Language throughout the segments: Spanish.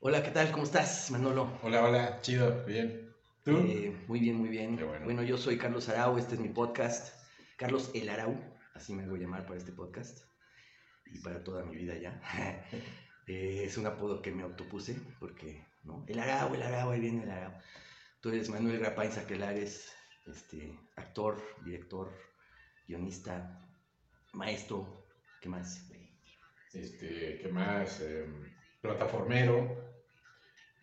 Hola, ¿qué tal? ¿Cómo estás, Manolo? Hola, hola, chido, bien. ¿Tú? Eh, muy bien, muy bien. Bueno. yo soy Carlos Arau, este es mi podcast. Carlos El Arau, así me hago llamar para este podcast y para toda mi vida ya. Eh, es un apodo que me autopuse porque, ¿no? El Arau, el Arau, ahí viene el Arau. Tú eres Manuel Grapain Saquelares, este, actor, director, guionista, maestro, ¿qué más? Este, ¿qué más? Em, plataformero,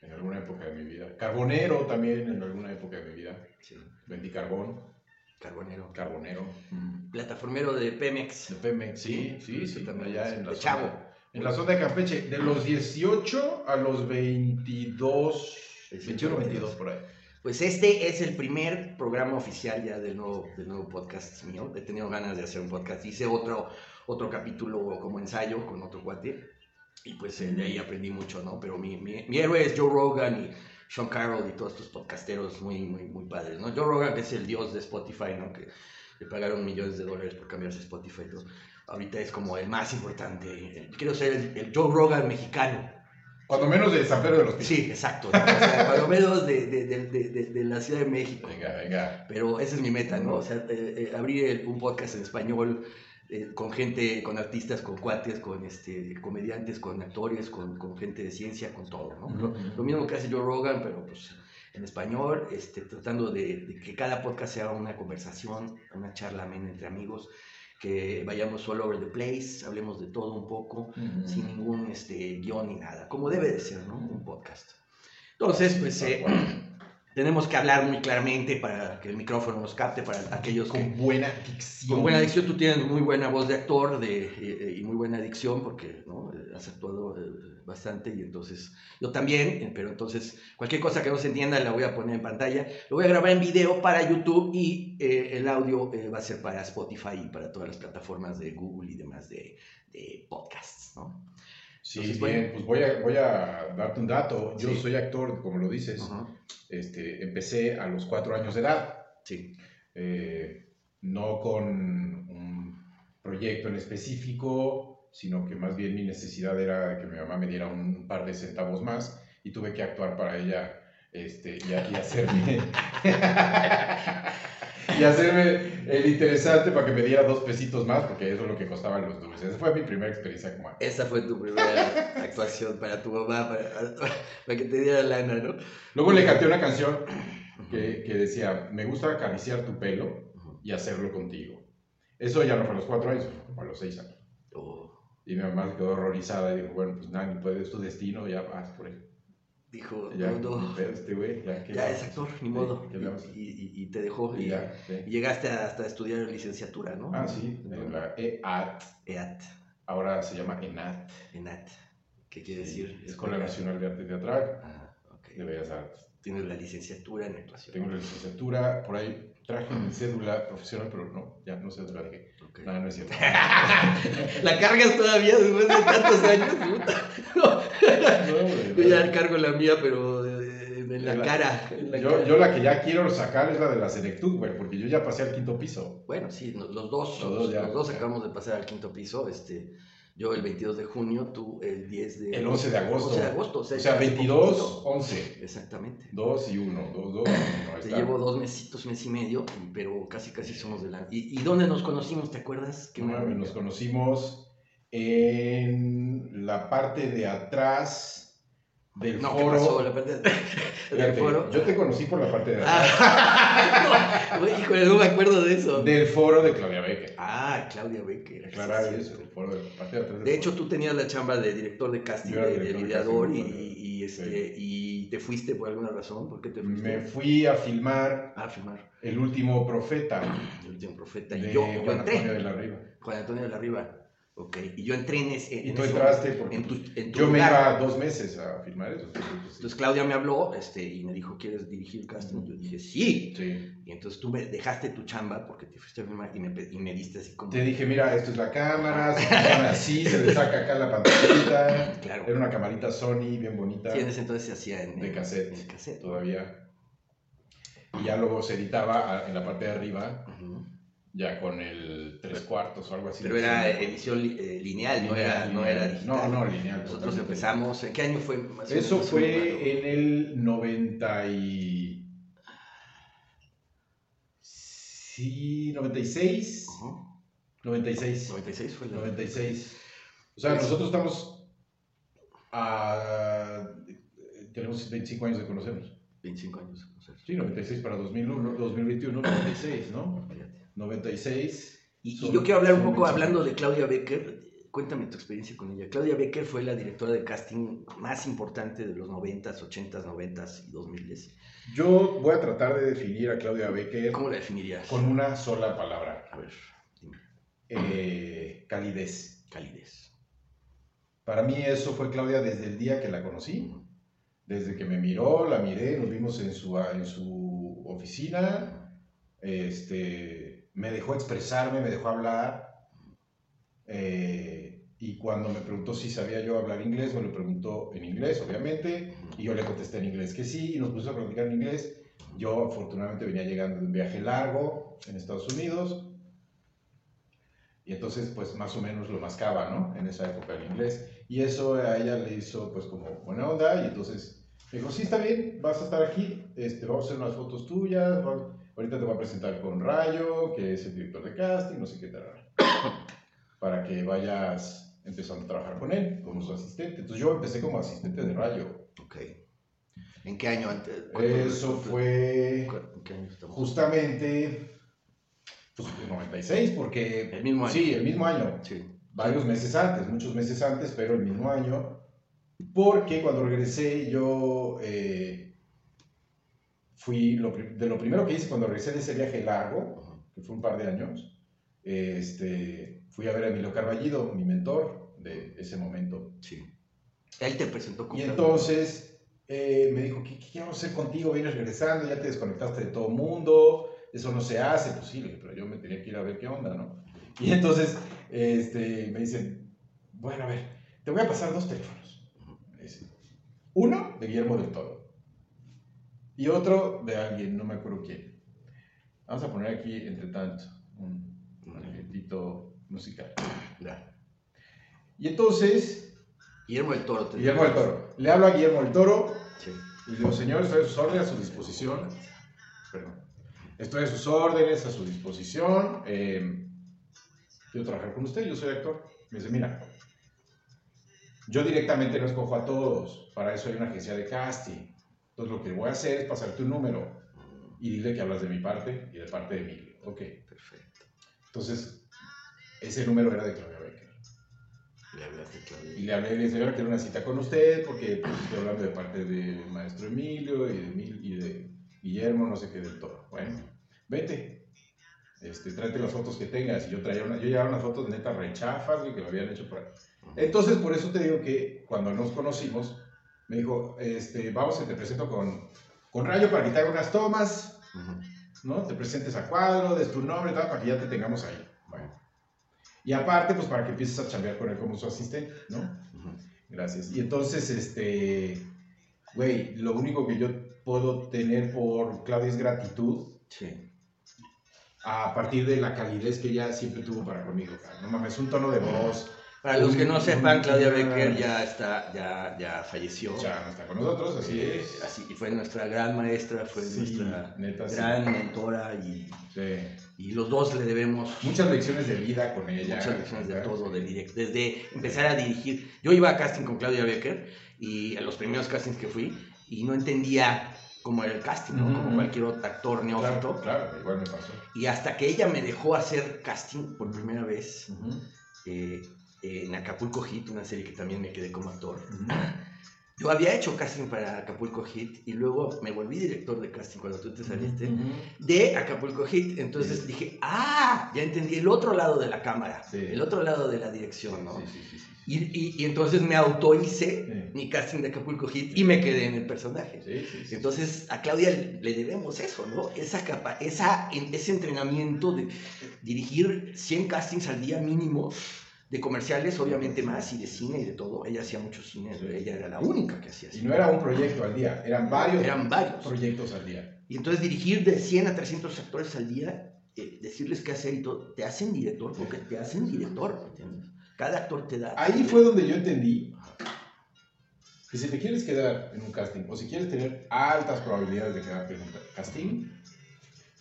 en alguna época de mi vida. Carbonero también, en alguna época de mi vida. Sí. Vendí carbón. Carbonero. Carbonero. Plataformero de Pemex. De Pemex, sí, sí, sí. también. Allá en la de zona- Chavo. En la zona de Campeche, de los 18 a los 22, Sí, sí, 21 por ahí. 22 por ahí. Pues este es el primer programa oficial ya del nuevo, del nuevo podcast mío. He tenido ganas de hacer un podcast. Hice otro, otro capítulo como ensayo con otro cuate. Y pues eh, de ahí aprendí mucho, ¿no? Pero mi, mi, mi héroe es Joe Rogan y Sean Carroll y todos estos podcasteros muy, muy, muy padres, ¿no? Joe Rogan que es el dios de Spotify, ¿no? Que le pagaron millones de dólares por cambiarse a Spotify. ¿no? Ahorita es como el más importante. Quiero ser el, el Joe Rogan mexicano. Cuando menos de San Pedro de los Pinos. Sí, exacto. ¿no? O sea, lo menos de, de, de- de la Ciudad de México. Venga, venga. Pero esa es mi meta, ¿no? O sea, eh, eh, abrir el- un podcast en español eh, con gente, con artistas, con cuates, con este, comediantes, con actores, con, con gente de ciencia, con todo, ¿no? Lo, lo mismo que hace Joe Rogan, pero pues en español, este, tratando de, de que cada podcast sea una conversación, una charla amena entre amigos, que vayamos all over the place, hablemos de todo un poco, sin ningún este, guion ni nada, como debe de ser, ¿no? Un podcast. Entonces, pues eh, tenemos que hablar muy claramente para que el micrófono nos capte, para aquellos que... Con buena dicción. Con buena dicción, tú tienes muy buena voz de actor de, eh, y muy buena dicción porque ¿no? Has actuado eh, bastante y entonces yo también, eh, pero entonces cualquier cosa que no se entienda la voy a poner en pantalla, lo voy a grabar en video para YouTube y eh, el audio eh, va a ser para Spotify y para todas las plataformas de Google y demás de, de podcasts, ¿no? Sí, Entonces, bien, pues voy a, voy a darte un dato. Yo Sí. soy actor, como lo dices. Ajá. este, empecé a los cuatro años de edad, Sí, eh, no con un proyecto en específico, sino que más bien mi necesidad era que mi mamá me diera un par de centavos más y tuve que actuar para ella este, y, y hacerme... y hacerme el interesante para que me diera dos pesitos más, porque eso es lo que costaban los dulces. Esa fue mi primera experiencia como esa fue tu primera actuación para tu mamá, para, para que te diera lana, ¿no? Luego le canté una canción que, que decía, me gusta acariciar tu pelo y hacerlo contigo. Eso ya no fue a los cuatro años, fue a los seis años. Oh, Y mi mamá se quedó horrorizada y dijo, bueno, pues nada, ni puede, es tu destino, ya vas por ahí. Dijo, Ya, no, este ya, ¿qué Ya le es actor, ni modo. ¿qué le vamos a Y, y- y te dejó. Y Y, ya, sí. y llegaste hasta estudiar licenciatura, ¿no? Ah, sí, en la EAT, EAT, ahora se llama ENAT, ENAT. ¿Qué quiere Sí, decir? Escuela Nacional de Arte Teatral Ah, ok. de Bellas Artes. Tienes la licenciatura en actuación. Tengo la licenciatura, por ahí traje mi cédula profesional, pero no, ya no dónde la dejé. Ok. No, no es cierto. ¿La cargas todavía después de tantos años? puta? No. No, güey, Yo ya cargo la mía, pero eh, en la La- cara. en la Yo, cara. yo la que ya quiero sacar es la de la Senectud, güey, porque yo ya pasé al quinto piso. Bueno, sí, los dos, Los los dos ya, dos ya. acabamos de pasar al quinto piso. Este, yo el 22 de junio, tú el 10 de... El 11 de agosto. 11 de agosto, o sea, O sea, ya hace 22, poquito. 11. Exactamente. 2 y 1, 2, 2, 1. Te llevo dos mesitos, mes y medio, pero casi casi somos de la... ¿Y, y dónde nos conocimos? ¿Te acuerdas? Qué maravilla. Nos conocimos en la parte de atrás del No, ¿qué foro. pasó? La parte de- del foro. Yo te conocí por la parte de atrás. Ah, no, híjole, no me acuerdo de eso. Del foro de Claudia Becker. Ah, Claudia Becker. Aclarar sí, sí, eso, sí. el foro de la parte de atrás. De hecho, foro. tú tenías la chamba de director de casting, Yo de, de director de ideador, y, y, este, y te fuiste por alguna razón. ¿Por qué te fuiste? me fui a filmar A filmar El último profeta El último profeta. Y yo, yo Juan entré. Antonio de la Riva. Juan Antonio de la Riva. Ok. Y yo entré en ese. Y en tú ese- entraste porque en tu, en tu yo me iba dos meses a filmar eso. Entonces Claudia me habló este, y me dijo, ¿quieres dirigir el casting? Y yo dije, sí. Sí. Y entonces tú me dejaste tu chamba porque te fuiste a filmar y me, y me diste así como... Te dije, mira, esto es la cámara, se así, se le saca acá la pantallita. Claro. Era una camarita Sony bien bonita, Sí, en ese entonces se hacía en, de cassette, en cassette. todavía. Y ya luego se editaba en la parte de arriba Ujú. Ya con el tres cuartos o algo así. Pero era edición eh, lineal, no, era, no era digital. No, no, lineal. Nosotros empezamos, ¿en qué año fue? Más Eso fue en el 90 y... Sí, 96. 96. 96 fue el 96. O sea, nosotros estamos a... Tenemos 25 años de conocernos. 25 años de conocernos. Sí, 96 para 2001, 2021, 96, ¿no? 96. Y, yo quiero hablar un poco, hablando de Claudia Becker, cuéntame tu experiencia con ella. Claudia Becker fue la directora de casting más importante de los 90s, 80s, 90s y 2000s. Yo voy a tratar de definir a Claudia Becker. ¿Cómo la definirías? Con una sola palabra. A ver, dime. Eh, calidez. Calidez. Para mí eso fue Claudia desde el día que la conocí. Desde que me miró, la miré, nos vimos en su, en su oficina. Este, me dejó expresarme, me dejó hablar. Eh, y cuando me preguntó si sabía yo hablar inglés, me lo preguntó en inglés, obviamente, y yo le contesté en inglés que sí, y nos pusimos a platicar en inglés. Yo afortunadamente venía llegando de un viaje largo en Estados Unidos, y entonces pues más o menos lo mascaba, ¿no? En esa época el inglés. Y eso a ella le hizo pues como buena onda, y entonces me dijo, sí, está bien, vas a estar aquí, este, vamos a hacer unas fotos tuyas, Ahorita te voy a presentar con Rayo, que es el director de casting, no sé qué tal, para que vayas empezando a trabajar con él, como su asistente. Entonces yo empecé como asistente de Rayo. Ok. ¿En qué año antes? Eso fue ¿En qué año estamos? justamente pues, en 96, porque... El mismo año. Sí, el mismo año. Sí. Varios meses antes, muchos meses antes, pero el mismo año. Porque cuando regresé yo... Eh, fui, de lo primero que hice cuando regresé de ese viaje largo, que fue un par de años, este, fui a ver a Emilio Carballido, mi mentor de ese momento. Sí. Él te presentó como... Y entonces eh, me dijo, ¿qué, ¿qué, vamos a hacer contigo? Vienes regresando, ya te desconectaste de todo mundo, eso no se hace. Pues sí, pero yo me tenía que ir a ver qué onda, ¿no? Y entonces este, me dicen, bueno, a ver, te voy a pasar dos teléfonos. Uno de Guillermo del Toro y otro de alguien, no me acuerdo quién. Vamos a poner aquí, entre tanto, un, un musical. Y entonces... Guillermo del Toro. Guillermo del Toro. Le hablo a Guillermo del Toro. Sí. Y le digo, señor, estoy a sus órdenes, a su disposición. Perdón. Estoy a sus órdenes, a su disposición. Eh, quiero trabajar con usted, yo soy actor. Me dice, mira, yo directamente no escojo a todos. Para eso hay una agencia de casting. Entonces lo que voy a hacer es pasarte un número y dile que hablas de mi parte y de parte de Emilio. Ok. Perfecto. Entonces, ese número era de Claudia Becker. Le hablaste Claudia. Y le hablé, le dije, que quiero una cita con usted porque pues, estoy hablando de parte del maestro Emilio y de, y de Guillermo, no sé qué del todo. Bueno, vete. Este, tráete las fotos que tengas. Y yo traía una, yo llevaba unas fotos neta rechafas que me habían hecho por ahí. Entonces, por eso te digo que cuando nos conocimos, me dijo, este, vamos, te presento con, con Rayo para que te haga unas tomas, ¿no? Te presentes a cuadro, des tu nombre, tal, para que ya te tengamos ahí. Bueno. Y aparte, pues para que empieces a chambear con él como su asistente, ¿no? Gracias. Y entonces, este, güey, lo único que yo puedo tener por Claudia es gratitud. Sí. A partir de la calidez que ella siempre tuvo para conmigo, No mames, un tono de voz, para los que no sepan, Claudia Becker ya está, ya, ya falleció. Ya no está con nosotros, así eh, es. Así, y fue nuestra gran maestra, fue nuestra gran mentora y, y los dos le debemos muchas lecciones de vida con ella. Muchas lecciones de todo, de desde empezar a dirigir. Yo iba a casting con Claudia Becker y a los primeros castings que fui y no entendía cómo era el casting, ¿no? Como cualquier otro actor neófito. Claro, claro, igual me pasó. Y hasta que ella me dejó hacer casting por primera vez, en Acapulco Hit, una serie que también me quedé como actor. Yo había hecho casting para Acapulco Hit y luego me volví director de casting cuando tú te saliste de Acapulco Hit. Entonces dije, ah, ya entendí el otro lado de la cámara, el otro lado de la dirección, ¿no? y, y, entonces me auto hice mi casting de Acapulco Hit y me quedé en el personaje. Entonces a Claudia le debemos eso, ¿no? Esa capa, esa, ese entrenamiento de dirigir 100 castings al día mínimo de comerciales, obviamente más, y de cine y de todo. Ella hacía mucho cine, ella era la única que hacía cine. Y no era un proyecto al día, eran varios, eran varios proyectos al día. Y entonces dirigir de 100 a 300 actores al día eh, decirles qué hacer y todo, te hacen director porque te hacen director, ¿entiendes? Cada actor te da... Ahí fue donde yo entendí que si te quieres quedar en un casting o si quieres tener altas probabilidades de quedarte en un casting,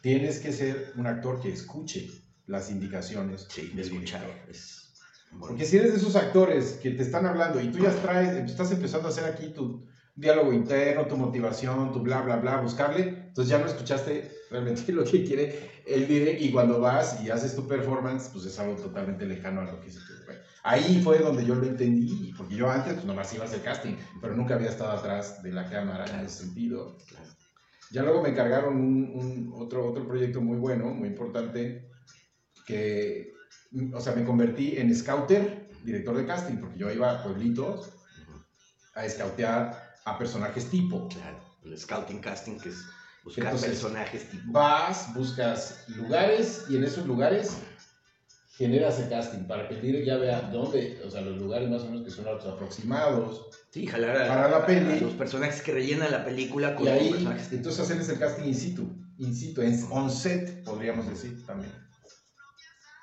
tienes que ser un actor que escuche las indicaciones sí, de escuchar. Es... Porque si eres de esos actores que te están hablando y tú ya traes, estás empezando a hacer aquí tu diálogo interno, tu motivación, tu bla, bla, bla, buscarle, entonces ya no escuchaste realmente lo que quiere el direct y cuando vas y haces tu performance, pues es algo totalmente lejano a lo que se bueno, Ahí fue donde yo lo entendí, porque yo antes pues nomás iba a hacer casting, pero nunca había estado atrás de la cámara en ese sentido. Ya luego me encargaron un, otro, otro proyecto muy bueno, muy importante, que, o sea, me convertí en scouter, director de casting, porque yo iba a pueblitos a scoutear a personajes tipo. Claro, el scouting casting que es buscar personajes tipo. Vas, buscas lugares y en esos lugares generas el casting para que el ya vea dónde, o sea, los lugares más o menos que son los aproximados. Sí, jalar a, para la peli. los personajes que rellenan la película con y ahí, personajes. Entonces hacerles el casting in situ, in situ, en on set, podríamos decir también.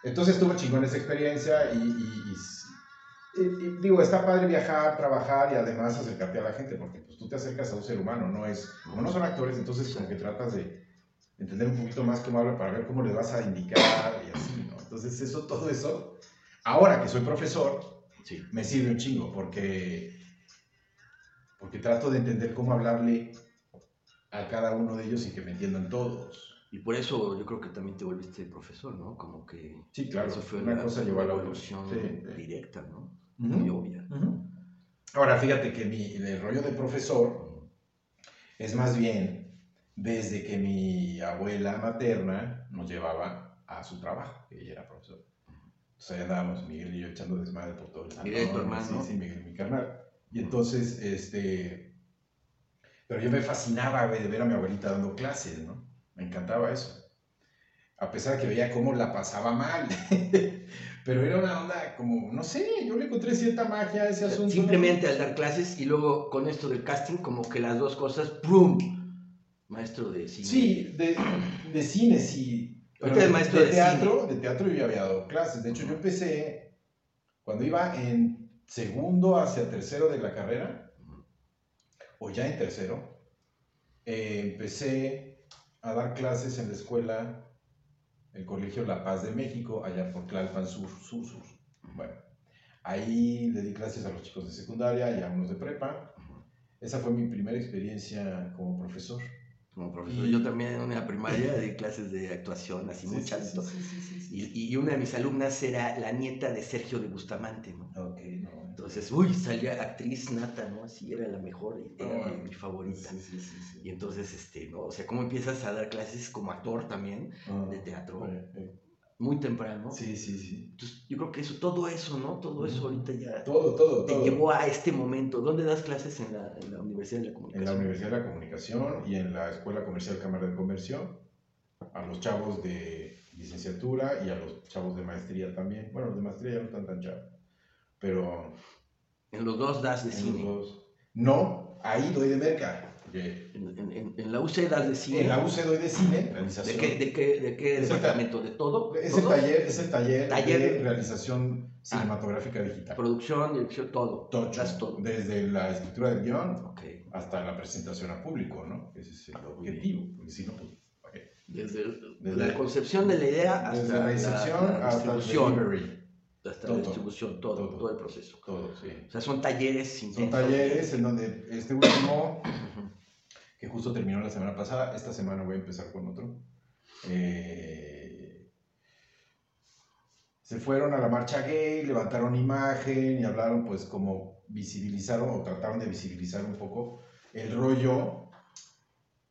Entonces estuvo chingón esa experiencia y, y digo, está padre viajar, trabajar y además acercarte a la gente, porque pues tú te acercas a un ser humano, no es, como no son actores, entonces como que tratas de entender un poquito más cómo habla para ver cómo le vas a indicar y así, ¿no? Entonces eso, todo eso, ahora que soy profesor, sí. me sirve un chingo, porque, porque trato de entender cómo hablarle a cada uno de ellos y que me entiendan todos. Y por eso yo creo que también te volviste profesor, ¿no? Como que... Sí, claro. Eso fue una, cosa llevó a la evolución directa, ¿no? muy obvia. Ahora, fíjate que mi, el rollo de profesor es más bien desde que mi abuela materna nos llevaba a su trabajo, que ella era profesor. Entonces ahí andábamos, Miguel y yo echando desmadre por todo el Miguel, tu hermano. Sí, sí, Miguel, mi carnal. Y entonces, este... Pero yo me fascinaba de ver a mi abuelita dando clases, ¿no? Me encantaba eso. A pesar de que veía cómo la pasaba mal. Pero era una onda como, no sé, yo le encontré cierta magia a ese asunto. Simplemente al dar clases y luego con esto del casting, como que las dos cosas, ¡prum! Maestro de cine. Sí, de, de cine, sí. Pero de, maestro de, teatro, de teatro yo ya había dado clases. De hecho, yo empecé cuando iba en segundo hacia tercero de la carrera, o ya en tercero, eh, empecé a dar clases en la escuela el Colegio La Paz de México, allá por Tlalpan Sur, Sur, Sur. Bueno, ahí le di clases a los chicos de secundaria y a unos de prepa. Esa fue mi primera experiencia como profesor. Como profesor, yo también en una primaria di clases de actuación, así sí, muchas. y, y, una de mis alumnas era la nieta de Sergio de Bustamante, ¿no? Ok, no. Entonces, uy, salía actriz nata, ¿no? Así era la mejor, era mi, favorita. Y entonces, este, ¿no? O sea, ¿cómo empiezas a dar clases como actor también ah, de teatro? Muy temprano. Sí, sí, sí. Entonces, yo creo que eso, todo eso, ¿no? Todo eso ahorita ya todo, todo, te llevó a este momento. ¿Dónde das clases en la, en la Universidad de la Comunicación? En la Universidad de la Comunicación y en la Escuela Comercial Cámara de Comercio, a los chavos de licenciatura y a los chavos de maestría también. Bueno, los de maestría ya no están tan chavos pero... En los dos das de cine. No, ahí doy de merca. En, en, la UC das de cine. En la UC doy de cine. ¿De qué, de qué, de qué departamento? ¿De todo? Es el taller, es el taller, de realización ah. cinematográfica digital. Producción, dirección, todo. Todo. todo. Desde la escritura del guion hasta la presentación a público, ¿no? Ese es el ah, objetivo, porque si no, pues... Desde, la concepción de la idea hasta la, recepción hasta el delivery hasta la distribución, todo, todo, el proceso. Todo, sí. O sea, son talleres Son talleres en donde este último, que justo terminó la semana pasada, esta semana voy a empezar con otro. Eh, se fueron a la marcha gay, levantaron imagen y hablaron pues como visibilizaron o trataron de visibilizar un poco el rollo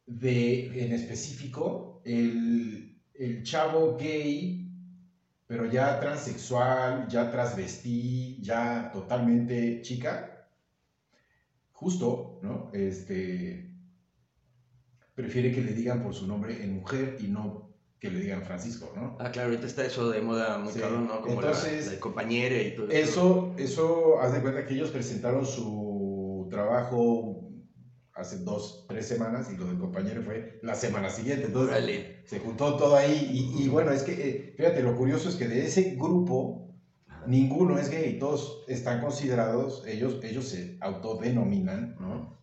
de, en específico, el, el chavo gay pero ya transexual, ya transvestí, ya totalmente chica, justo, ¿no? Este, prefiere que le digan por su nombre en mujer y no que le digan Francisco, ¿no? Ah, claro, ahorita está eso de moda muy claro, ¿no? Como Entonces, la, compañera y todo eso. Eso, eso, haz de cuenta que ellos presentaron su trabajo hace dos, tres semanas y lo del compañero fue la semana siguiente. Entonces se juntó todo ahí y, bueno, es que, eh, fíjate, lo curioso es que de ese grupo ninguno es gay, todos están considerados, ellos, ellos se autodenominan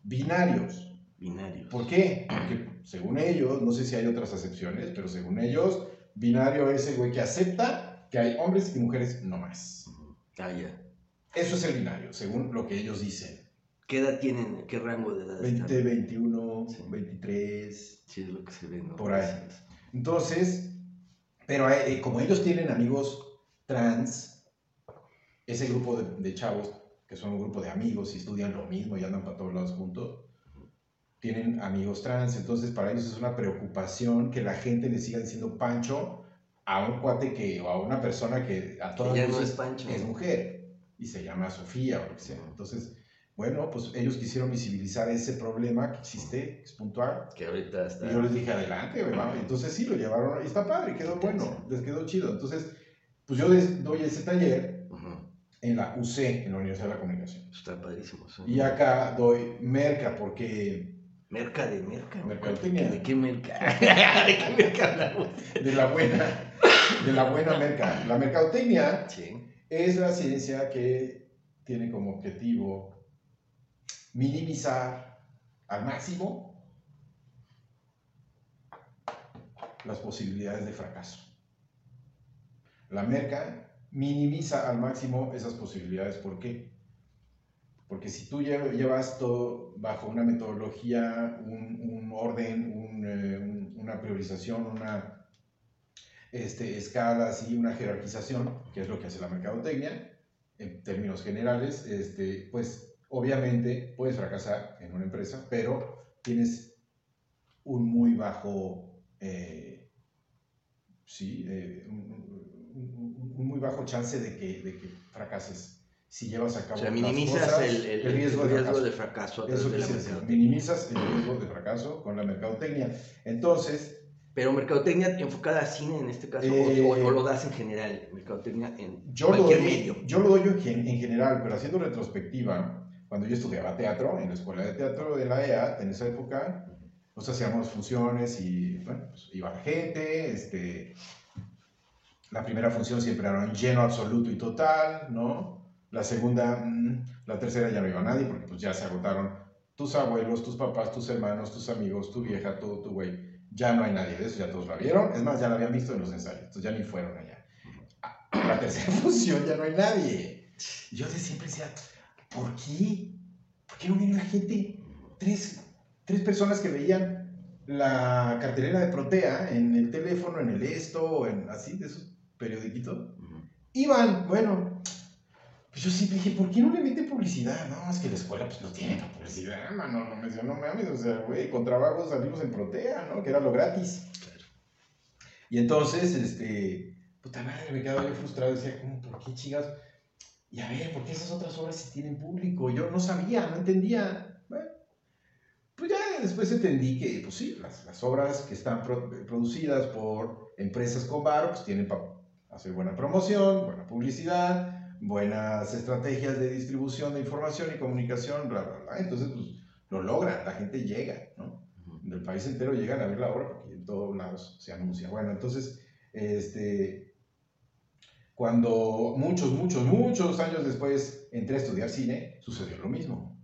binarios. Binarios. ¿Por qué? Porque según ellos, no sé si hay otras acepciones, pero según ellos, binario es el güey que acepta que hay hombres y mujeres no más. Ah, ya. Eso es el binario, según lo que ellos dicen. ¿Qué edad tienen? ¿Qué rango de edad? 20, 21, 23. Sí, es lo que se ve, ¿no? Por ahí. Entonces, pero eh, como ellos tienen amigos trans, ese grupo de, chavos, que son un grupo de amigos y estudian lo mismo y andan para todos lados juntos, tienen amigos trans, entonces para ellos es una preocupación que la gente le siga diciendo Pancho a un cuate que, o a una persona que a todas no es, Pancho. es mujer y se llama Sofía o lo que sea. Entonces, bueno, pues ellos quisieron visibilizar ese problema que existe, es puntual. Que ahorita está. Y yo les dije, adelante, ¿verdad? Entonces sí, lo llevaron, y está padre, quedó bueno, les quedó chido. Entonces, pues yo les doy ese taller en la UC, en la Universidad de la Comunicación. Está padrísimo. Y acá doy merca, porque... ¿Merca de merca? Mercadotecnia. ¿De qué merca? ¿De qué merca hablamos? De la buena, de la buena merca. La mercadotecnia es la ciencia que tiene como objetivo minimizar al máximo las posibilidades de fracaso. La merca minimiza al máximo esas posibilidades. ¿Por qué? Porque si tú llevas todo bajo una metodología, un, orden, eh, una priorización, una este, escalas y una jerarquización, que es lo que hace la mercadotecnia, en términos generales, este, pues Obviamente puedes fracasar en una empresa, pero tienes un muy bajo, eh, sí, eh, un, muy bajo chance de que, de que, fracases si llevas a cabo. O sea, minimizas el, riesgo, de fracaso. Eso de la minimizas el riesgo de fracaso con la mercadotecnia. Entonces, pero mercadotecnia enfocada a cine en este caso, o, o, eh, lo das en general, mercadotecnia en yo cualquier medio. Yo lo doy en, en, general, pero haciendo retrospectiva, cuando yo estudiaba teatro, en la escuela de teatro de la EA, en esa época, nos hacíamos funciones y, bueno, pues, iba la gente, este, la primera función siempre era un lleno absoluto y total, ¿no? La segunda, mm, la tercera ya no iba nadie porque pues ya se agotaron tus abuelos, tus papás, tus hermanos, tus amigos, tu vieja, todo tu güey. Ya no hay nadie de eso, ya todos la vieron. Es más, ya la habían visto en los ensayos, entonces ya ni fueron allá. La tercera función ya no hay nadie. Yo de siempre decía, ¿Por qué? ¿Por qué no viene la gente? Tres, tres personas que veían la cartelera de Protea en el teléfono, en el esto, en así, de esos periodiquitos. Iban, bueno, pues yo siempre dije, ¿por qué no le mete publicidad? No, es que la escuela pues no tiene publicidad, mano, no me no mames, o sea, güey, con trabajos salimos en Protea, ¿no? Que era lo gratis. Y entonces, este, puta madre, me quedaba bien frustrado, decía, ¿cómo, por qué chingados? Y a ver, ¿por qué esas otras obras sí tienen público? Yo no sabía, no entendía. Bueno, pues ya después entendí que, pues sí, las, las obras que están producidas por empresas con bar, pues tienen para hacer buena promoción, buena publicidad, buenas estrategias de distribución de información y comunicación, bla, bla, bla. Entonces, pues lo logran, la gente llega, ¿no? Del país entero llegan a ver la obra porque en todos lados se anuncia. Bueno, entonces, este, cuando muchos, muchos, muchos años después entré a estudiar cine, sucedió lo mismo.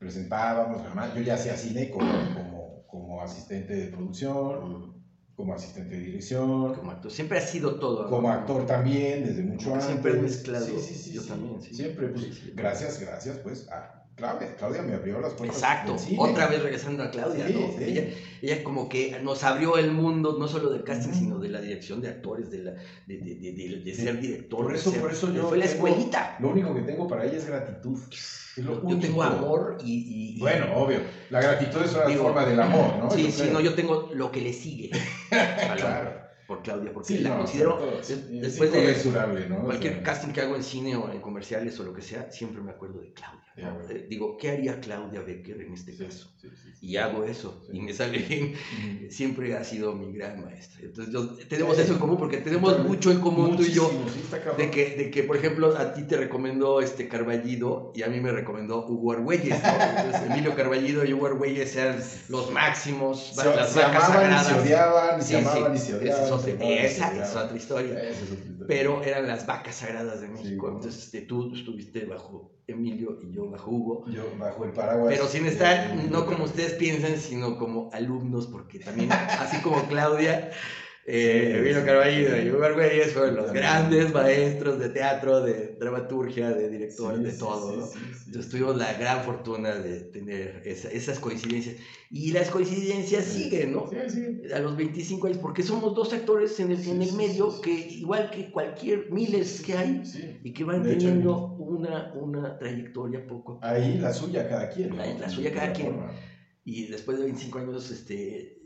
Presentábamos, yo ya hacía cine como, como, como asistente de producción, como asistente de dirección. Como actor. Siempre ha sido todo. Como actor también, desde mucho antes. Siempre mezclado. Sí, sí, sí. Yo también. Siempre, pues, gracias, gracias, pues, a Claudia, Claudia me abrió las puertas. Exacto, otra vez regresando a Claudia, ¿no? Ella, ella, como que nos abrió el mundo, no solo del casting, sino de la dirección de actores, de, la, de, de, de ser director. Por eso, por eso yo. Fue la escuelita. Lo único que tengo para ella es gratitud. yo tengo amor y, Bueno, obvio. La gratitud es una forma del amor, ¿no? Sí, sí, no, yo tengo lo que le sigue. claro. Por Claudia, porque la considero, después de ¿no? cualquier casting que hago en cine o en comerciales o lo que sea, siempre me acuerdo de Claudia. Eh, digo, ¿qué haría Claudia Becker en este caso? y hago eso, y me sale bien. Siempre ha sido mi gran maestra. Entonces, tenemos eso en común, porque tenemos mucho en común tú y yo. De que, de que, por ejemplo, a ti te recomendó este Carballido y a mí me recomendó Hugo Argüelles. Entonces, Emilio Carballido y Hugo Argüelles eran los máximos, las vacas sagradas. se odiaban, se amaban y se odiaban. Esa, es otra historia. Pero eran las vacas sagradas de México. Entonces, este, tú estuviste bajo Emilio y yo bajo Hugo. Yo bajo el paraguas. Pero sin estar, no como ustedes piensan, sino como alumnos, porque también, así como Claudia, eh, Emilio Carballo y Hugo Argüelles fueron los grandes maestros de teatro, de dramaturgia, de director, de todo. ¿no? Entonces tuvimos la gran fortuna de tener esas coincidencias. Y las coincidencias siguen, ¿no? A los 25 años, porque somos dos actores en el, en el medio que, igual que cualquier miles que hay, y que van teniendo una, una trayectoria poco. Ahí la suya cada quien. La, suya cada quien. Y después de 25 años, este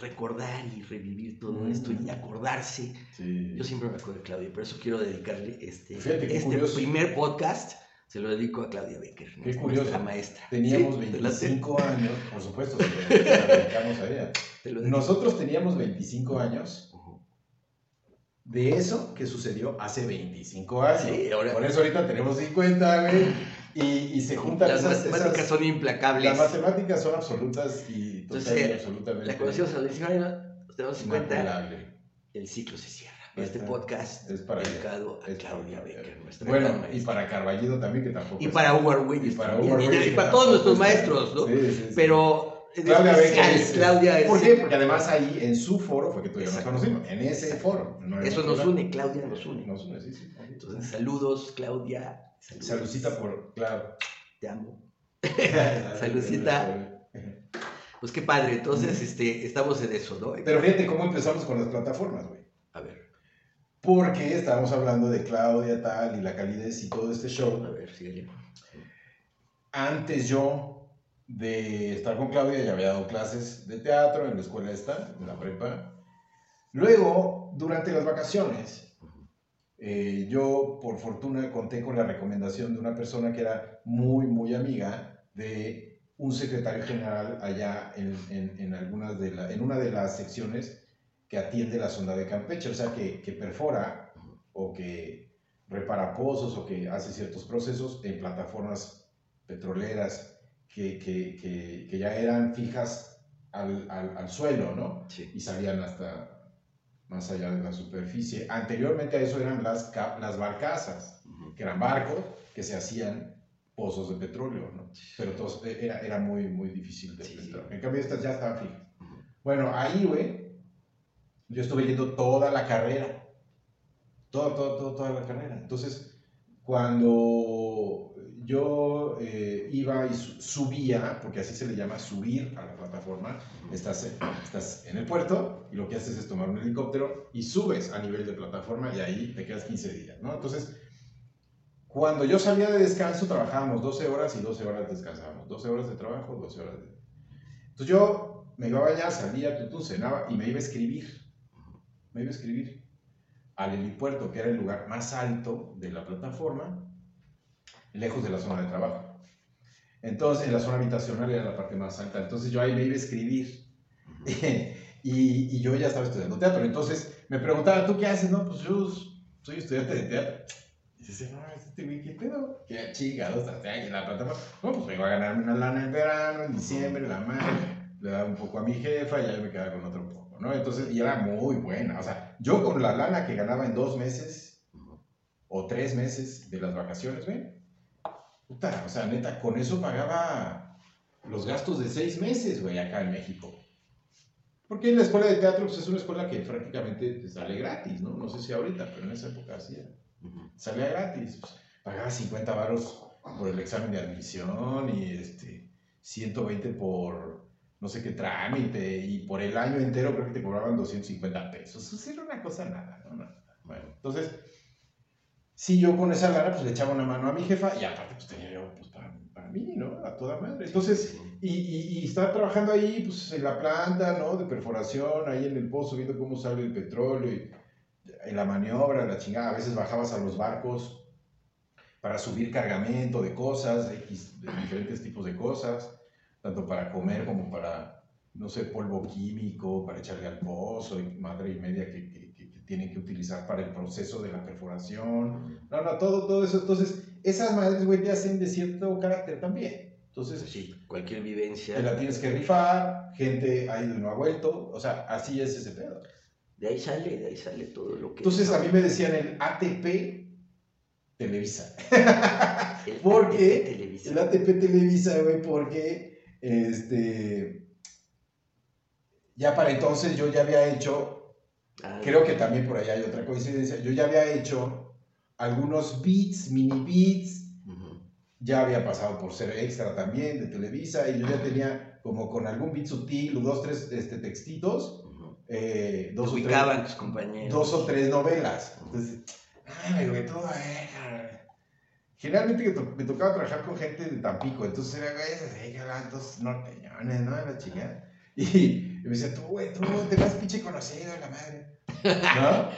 recordar y revivir todo esto y acordarse. Yo siempre me acuerdo de Claudia, por eso quiero dedicarle este, este primer podcast. Se lo dedico a Claudia Becker, qué nuestra maestra. Teníamos 25 años, por supuesto, se lo dedicamos a ella. Nosotros teníamos 25 años de eso que sucedió hace 25 años. Por eso ahorita tenemos 50, güey. Y, y se juntan Las matemáticas son implacables. Las matemáticas son absolutas y absolutamente. La conocimos a los 19 años, tenemos 50. El ciclo se cierra. Este podcast es para dedicado a Claudia Becker, nuestra Bueno, y para Carballido también, que tampoco. Y para Hugo Arguelles. Y para, y, para todos nuestros maestros, ¿no? Sí, sí, sí. Pero Claudia Becker. Claudia ¿Por qué? Porque además ahí en su foro fue que tú y yo nos conocimos, en ese foro. Eso nos une, Claudia nos une. Nos une, sí, sí. Entonces, saludos, Claudia. Salucita por, claro. Te amo. Saludcita. Pues qué padre, entonces este, estamos en eso, ¿no? Pero fíjate cómo empezamos con las plataformas, güey. A ver. Porque estábamos hablando de Claudia, tal, y la calidez y todo este show. A ver, sigue. Antes yo de estar con Claudia ya había dado clases de teatro en la escuela esta, en la prepa. Luego, durante las vacaciones, eh, yo, por fortuna, conté con la recomendación de una persona que era muy, muy amiga de un secretario general allá en, en, algunas de la, en una de las secciones que atiende la sonda de Campeche, o sea, que, que perfora o que repara pozos o que hace ciertos procesos en plataformas petroleras que, que, que ya eran fijas al, al, al suelo, ¿no? Sí. Y salían hasta más allá de la superficie. Anteriormente a eso eran las, las barcazas, que eran barcos que se hacían pozos de petróleo, ¿no? Pero todo, e, era, era muy, muy difícil de sí, En cambio, estas ya estaban fijas. Bueno, ahí, güey, yo estuve yendo toda la carrera. Toda, toda, toda, toda la carrera. Entonces, cuando yo eh, iba y subía, porque así se le llama subir a la plataforma, estás, estás en el puerto y lo que haces es tomar un helicóptero y subes a nivel de plataforma y ahí te quedas 15 días, ¿no? Entonces, cuando yo salía de descanso, trabajábamos 12 horas y 12 horas descansábamos. 12 horas de trabajo, 12 horas de... Entonces yo me iba a bañar, salía, tutú, cenaba y me iba a escribir. Me iba a escribir al helipuerto, que era el lugar más alto de la plataforma, lejos de la zona de trabajo. Entonces, en la zona habitacional era la parte más alta. Entonces, yo ahí me iba a escribir. y, y, yo ya estaba estudiando teatro. Entonces, me preguntaba, ¿tú qué haces? No, pues yo soy estudiante de teatro. Dice, no, este güey, ¿qué pedo? ¿Qué chingado estás aquí en la plataforma? Bueno, pues me iba a ganarme una lana en verano, en diciembre, la madre. Le daba un poco a mi jefa y ahí me quedaba con otro poco, ¿no? Entonces, y era muy buena. O sea, yo con la lana que ganaba en dos meses o tres meses de las vacaciones, ¿ven? Puta, o sea, neta, con eso pagaba los gastos de seis meses, güey, acá en México. Porque en la escuela de teatro pues, es una escuela que prácticamente te sale gratis, ¿no? No sé si ahorita, pero en esa época Salía gratis. Pues, pagaba 50 varos por el examen de admisión y este, 120 por no sé qué trámite y por el año entero creo que te cobraban 250 pesos. Eso era una cosa nada, ¿no? Bueno, entonces Sí, yo con esa lana pues le echaba una mano a mi jefa y aparte pues tenía yo pues para, para mí, ¿no? a toda madre. Entonces, y, y, y, estaba trabajando ahí, pues en la planta, ¿no? De perforación, ahí en el pozo, viendo cómo sale el petróleo, y, en la maniobra, la chingada. A veces bajabas a los barcos para subir cargamento de cosas, de diferentes tipos de cosas, tanto para comer como para, no sé, polvo químico, para echarle al pozo, y madre y media que, que, que tienen que utilizar para el proceso de la perforación. No, no, todo, todo eso. Entonces, esas madres, güey, te hacen de cierto carácter también. Entonces, sí, cualquier vivencia. Te la tienes que rifar, gente ha ido y no ha vuelto, o sea, así es ese pedo. De ahí sale, de ahí sale todo lo que... Entonces a mí me decían el ATP Televisa. El porque, ATP Televisa. El ATP Televisa, güey, porque, este, ya para entonces yo ya había hecho, ah, creo que también por allá hay otra coincidencia, yo ya había hecho algunos beats, mini beats. Ya había pasado por ser extra también de Televisa y yo ya tenía como con algún beat sutil, dos, tres este, textitos. Eh, dos, ubicaban tres, tus compañeros. dos o tres novelas. Entonces, ay, güey, todo. Generalmente me, to me, tocaba trabajar con gente de Tampico, entonces era, güey, estos norteñones, ¿no? La chica. Y, y me decía, tú, güey, tú te vas pinche conocido, la madre. ¿No?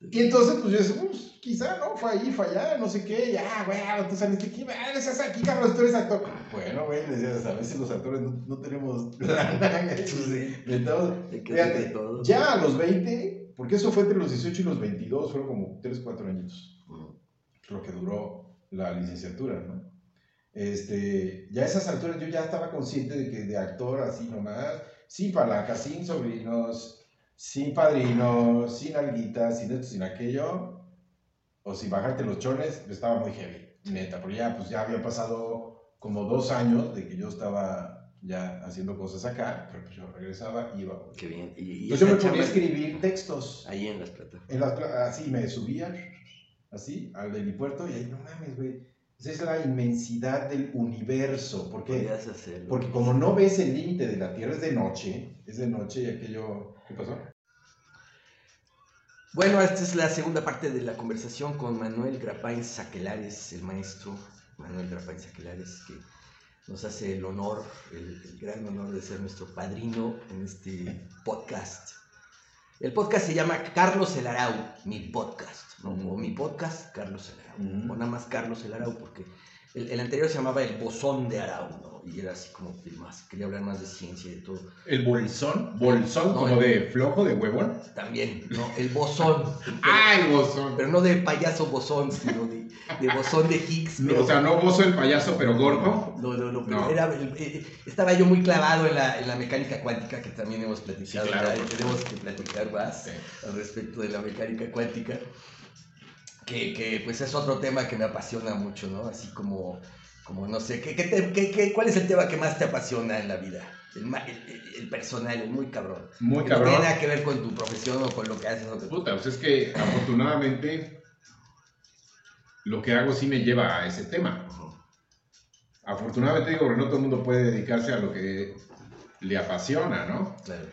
Y entonces, pues yo decía, pues, quizá, ¿no? Fue ahí, fue allá, no sé qué, ya, güey, tú saliste aquí, güey, estás aquí, cabrón, tú eres actor. Bueno, güey, decías, a veces los actores no, no tenemos lana, sí. de todo. Fíjate, ya a los 20, porque eso fue entre los 18 y los 22, fueron como 3, 4 años, lo que duró la licenciatura, ¿no? Este, ya a esas alturas yo ya estaba consciente de que de actor así nomás, sin palanca, sin sobrinos, sin padrino, sin alguita, sin esto, sin aquello, o sin bajarte los chones, estaba muy heavy, neta, porque ya, pues ya había pasado como dos años de que yo estaba ya haciendo cosas acá, pero pues yo regresaba y iba. Qué bien. ¿Y, Entonces yo me ponía a escribir textos. Ahí en las plataformas. En las, así me subía, así, al helipuerto, y ahí, no mames, güey. Esa es la inmensidad del universo. Porque, porque como no ves el límite de la Tierra, es de noche, es de noche y aquello ¿Qué pasó? Bueno, esta es la segunda parte de la conversación con Manuel Grapain Saquelares, el maestro Manuel Grapain Saquelares, que nos hace el honor, el, gran honor de ser nuestro padrino en este podcast. El podcast se llama Carlos El Arau, mi podcast, ¿no? O mi podcast, Carlos El Arau. O nada más Carlos El Arau, porque el, anterior se llamaba El Bosón de Arau, ¿no? Y era así como más, quería hablar más de ciencia y de todo. ¿El bolsón? ¿Bolsón como de flojo, de huevón? También, no, el bosón. ah, el bosón. Pero no de payaso bosón, sino de, de bosón de Higgs. o sea, no bozo el payaso, pero gordo. No, no, no, pero Era, eh, estaba yo muy clavado en la, en la mecánica cuántica, que también hemos platicado. Sí, claro, tenemos que platicar más al respecto de la mecánica cuántica que, que, pues es otro tema que me apasiona mucho, ¿no? Así como, como no sé, ¿qué, qué, qué, cuál es el tema que más te apasiona en la vida? El, el, el personal, el muy cabrón. Muy cabrón. No tiene nada que ver con tu profesión o con lo que haces. O que Puta, pues es que afortunadamente lo que hago sí me lleva a ese tema. Afortunadamente digo que no todo el mundo puede dedicarse a lo que le apasiona, ¿no? Claro.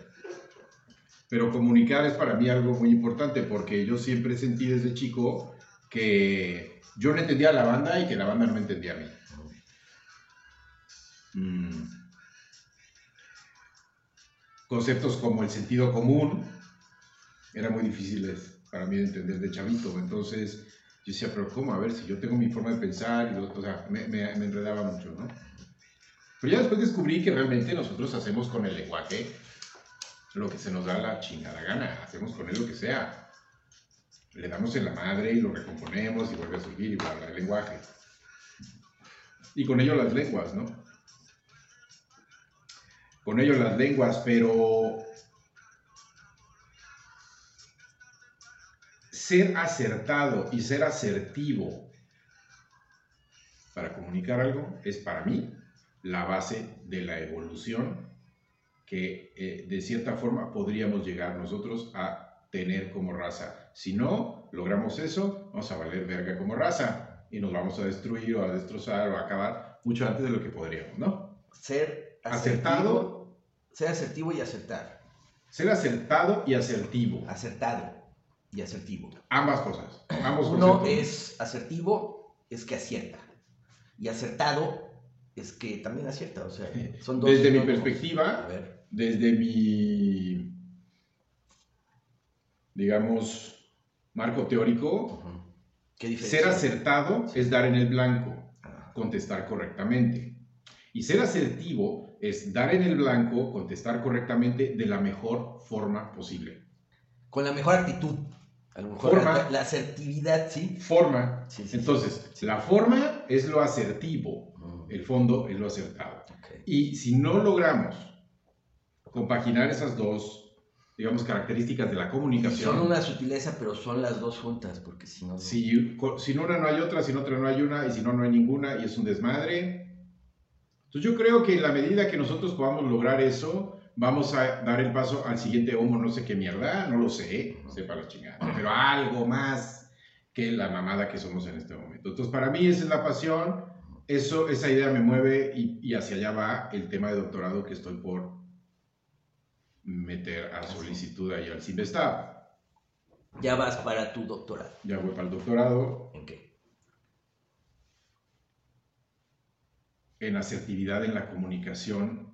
Pero comunicar es para mí algo muy importante porque yo siempre sentí desde chico que yo no entendía a la banda y que la banda no me entendía a mí. Mm. Conceptos como el sentido común eran muy difíciles para mí de entender de chavito. Entonces yo decía, pero ¿cómo? A ver, si yo tengo mi forma de pensar, y o sea, me, me, enredaba mucho, ¿no? Pero ya después descubrí que realmente nosotros hacemos con el lenguaje lo que se nos da la chingada gana, hacemos con él lo que sea le damos en la madre y lo recomponemos y vuelve a surgir y bla, bla, el lenguaje. Y con ello las lenguas, ¿no? Con ello las lenguas, pero ser acertado y ser asertivo para comunicar algo es para mí la base de la evolución que eh, de cierta forma podríamos llegar nosotros a tener como raza si no logramos eso, vamos a valer verga como raza y nos vamos a destruir o a destrozar o a acabar mucho antes de lo que podríamos, ¿no? Ser acertado. Ser asertivo y acertar. Ser acertado y asertivo. Acertado y asertivo. Ambas cosas. Ambos Uno es asertivo, es que acierta. Y acertado es que también acierta, o sea, son dos... Desde mi perspectiva, desde mi, digamos, marco teórico, ser acertado es dar en el blanco, Ah, contestar correctamente. Y ser asertivo es dar en el blanco, contestar correctamente de la mejor forma posible. Con la mejor actitud. A lo mejor Forma. la, la asertividad, sí. Forma. Sí, sí, sí. Entonces, la forma es lo asertivo, el fondo es lo acertado. Ok. Y si no logramos compaginar esas dos, digamos, características de la comunicación, Son una sutileza, pero son las dos juntas, porque si no... no- si, co- sin una no hay otra, sin otra no hay una, y si no, no hay ninguna, y es un desmadre. Entonces yo creo que en la medida que nosotros podamos lograr eso, vamos a dar el paso al siguiente homo, no sé qué mierda, no lo sé, sepa la chingada, pero algo más que la mamada que somos en este momento. Entonces para mí esa es la pasión, eso, esa idea me mueve y, y hacia allá va el tema de doctorado que estoy por meter a solicitud ahí al CIMBESTAB. Ya vas para tu doctorado. Ya voy para el doctorado, ¿En qué? En asertividad en la comunicación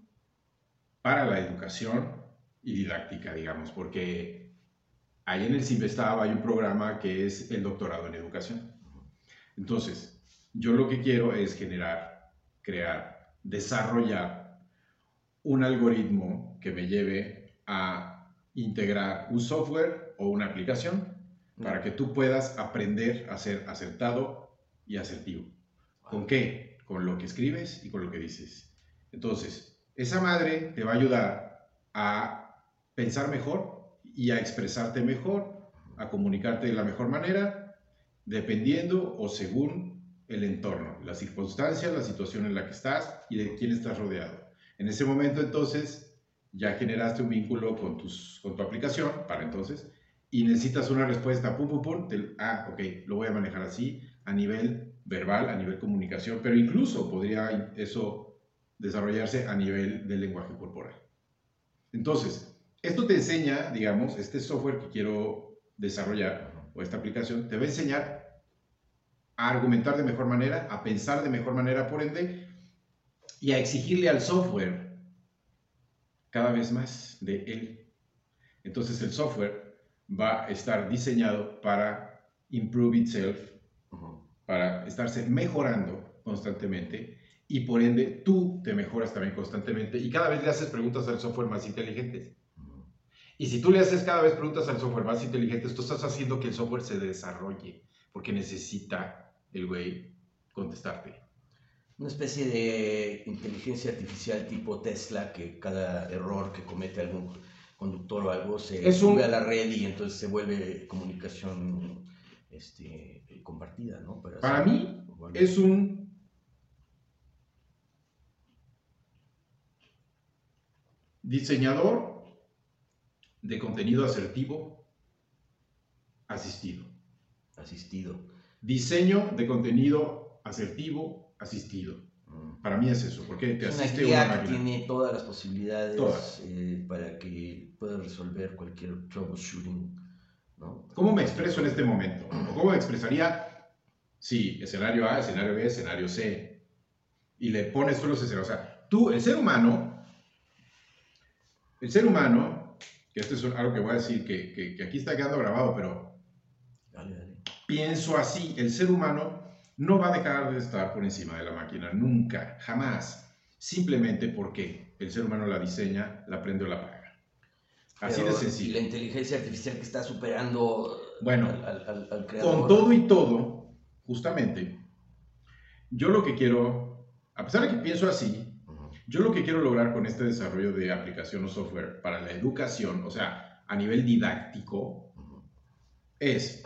para la educación y didáctica, digamos, porque ahí en el CIMBESTAB hay un programa que es el doctorado en educación. Entonces, yo lo que quiero es generar, crear, desarrollar un algoritmo que me lleve a integrar un software o una aplicación para que tú puedas aprender a ser acertado y asertivo. ¿Con qué? Con lo que escribes y con lo que dices. Entonces, esa madre te va a ayudar a pensar mejor y a expresarte mejor, a comunicarte de la mejor manera, dependiendo o según el entorno, la circunstancia, la situación en la que estás y de quién estás rodeado. En ese momento, entonces, ya generaste un vínculo con, tus, con tu aplicación para entonces y necesitas una respuesta, pum, pum, pum, ah, ok, lo voy a manejar así a nivel verbal, a nivel comunicación, pero incluso podría eso desarrollarse a nivel del lenguaje corporal. Entonces, esto te enseña, digamos, este software que quiero desarrollar o esta aplicación, te va a enseñar a argumentar de mejor manera, a pensar de mejor manera, por ende, y a exigirle al software cada vez más de él. Entonces el software va a estar diseñado para improve itself. Para estarse mejorando constantemente y por ende tú te mejoras también constantemente y cada vez le haces preguntas al software más inteligentes. Y si tú le haces cada vez preguntas al software más inteligentes, tú estás haciendo que el software se desarrolle porque necesita el güey contestarte. Una especie de inteligencia artificial tipo Tesla que cada error que comete algún conductor o algo se Es un- sube a la red y entonces se vuelve comunicación este, compartida, ¿no? Para, mí bueno, es un diseñador de contenido asertivo asistido. asistido. Diseño de contenido asertivo asistido. Mm. Para mí es eso, porque te Es una asiste guía una que tiene todas las posibilidades Todas. eh, para que pueda resolver cualquier troubleshooting, ¿no? ¿Cómo me expreso en este momento? ¿O cómo me expresaría? Sí, escenario A, escenario B, escenario C. Y le pones tú los escenarios. O sea, tú, el ser humano, el ser humano, que esto es algo que voy a decir que, que- que aquí está quedando grabado, pero Dale, dale. pienso así, el ser humano no va a dejar de estar por encima de la máquina, nunca, jamás. Simplemente porque el ser humano la diseña, la prende o la apaga. Así Pero, de sencillo. Y la inteligencia artificial que está superando Bueno, al, al- al- creador. Con todo y todo, justamente, yo lo que quiero, a pesar de que pienso así, yo lo que quiero lograr con este desarrollo de aplicación o software para la educación, o sea, a nivel didáctico, es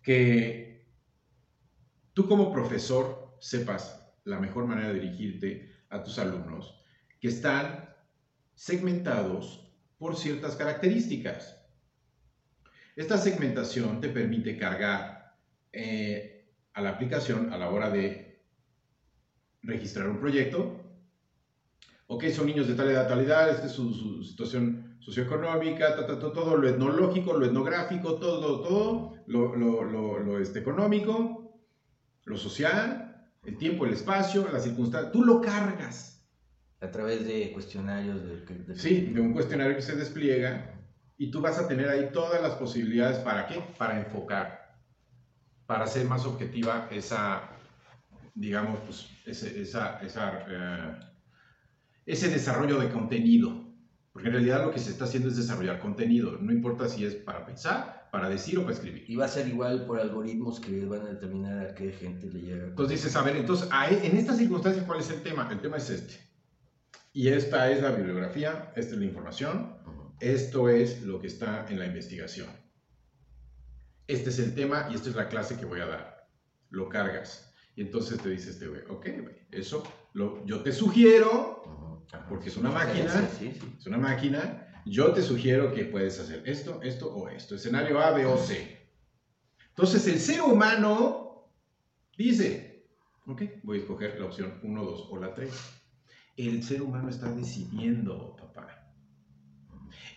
que tú como profesor sepas la mejor manera de dirigirte a tus alumnos que están segmentados por ciertas características. Esta segmentación te permite cargar eh, a la aplicación a la hora de registrar un proyecto. Ok, son niños de tal edad, tal edad, esta es su, su situación socioeconómica, ta, todo lo etnológico, lo etnográfico, todo, todo, lo, lo, lo, lo, este, económico, lo social, El tiempo, el espacio, la circunstancia, tú lo cargas. A través de cuestionarios. De, Sí, de un cuestionario que se despliega y tú vas a tener ahí todas las posibilidades. ¿Para qué? Para enfocar, para hacer más objetiva esa, digamos, pues, ese, esa, esa, eh, ese desarrollo de contenido. Porque en realidad lo que se está haciendo es desarrollar contenido. No importa si es para pensar, para decir o para escribir. Y va a ser igual por algoritmos que van a determinar a qué gente le llega. Entonces dices, a ver, entonces, e, en estas circunstancias, ¿cuál es el tema? El tema es este. Y esta es la bibliografía, esta es la información, esto es lo que está en la investigación. Este es el tema y esta es la clase que voy a dar. Lo cargas. Y entonces te dice este güey, ok, eso lo, yo te sugiero, porque es una máquina, es una máquina, yo te sugiero que puedes hacer esto, esto o esto. Escenario A, B o C. Entonces el ser humano dice, ok, voy a escoger la opción 1, 2 o la 3. El ser humano está decidiendo, papá.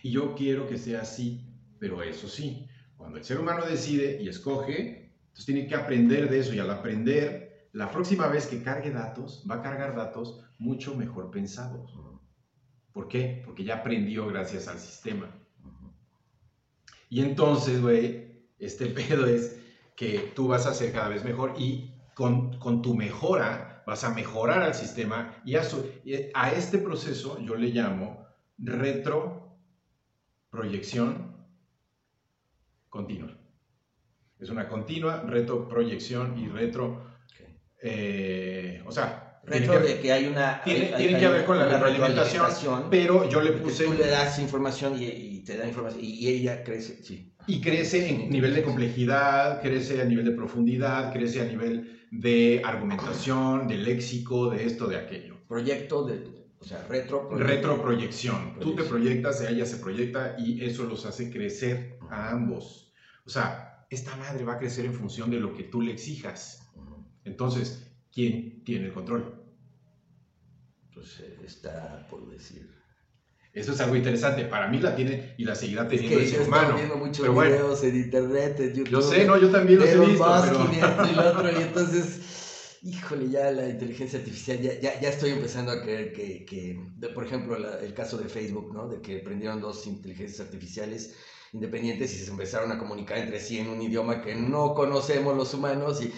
Y yo quiero que sea así, pero eso sí, cuando el ser humano decide y escoge, entonces tiene que aprender de eso y al aprender, la próxima vez que cargue datos, va a cargar datos mucho mejor pensados. ¿Por qué? Porque ya aprendió gracias al sistema. Y entonces, güey, este pedo es que tú vas a ser cada vez mejor y con, con tu mejora vas a mejorar al sistema y a, a este proceso yo le llamo retro proyección continua. Es una continua retroproyección y retro... Eh, o sea, retro de que hay una... Tiene, que ver con la retroalimentación, pero yo le puse... Tú le das información y, te da información y ella crece, sí. Y crece en nivel de complejidad, crece a nivel de profundidad, crece a nivel de argumentación, de léxico, de esto, de aquello. Proyecto de o sea, retro retroproyección. Tú te proyectas, ella se proyecta y eso los hace crecer a ambos. O sea, esta madre va a crecer en función de lo que tú le exijas. Entonces, ¿quién tiene el control? Pues eh, está por decir. Eso es algo interesante. Para mí la tiene y la seguirá teniendo es que el ser humano. viendo muchos videos en internet, en YouTube. Yo sé, no, yo también los he visto. Pero... Y, y, otro, y entonces híjole, ya la inteligencia artificial, ya, ya, ya estoy empezando a creer que, que por ejemplo, el caso de Facebook, ¿no? De que prendieron dos inteligencias artificiales independientes y se empezaron a comunicar entre sí en un idioma que no conocemos los humanos y,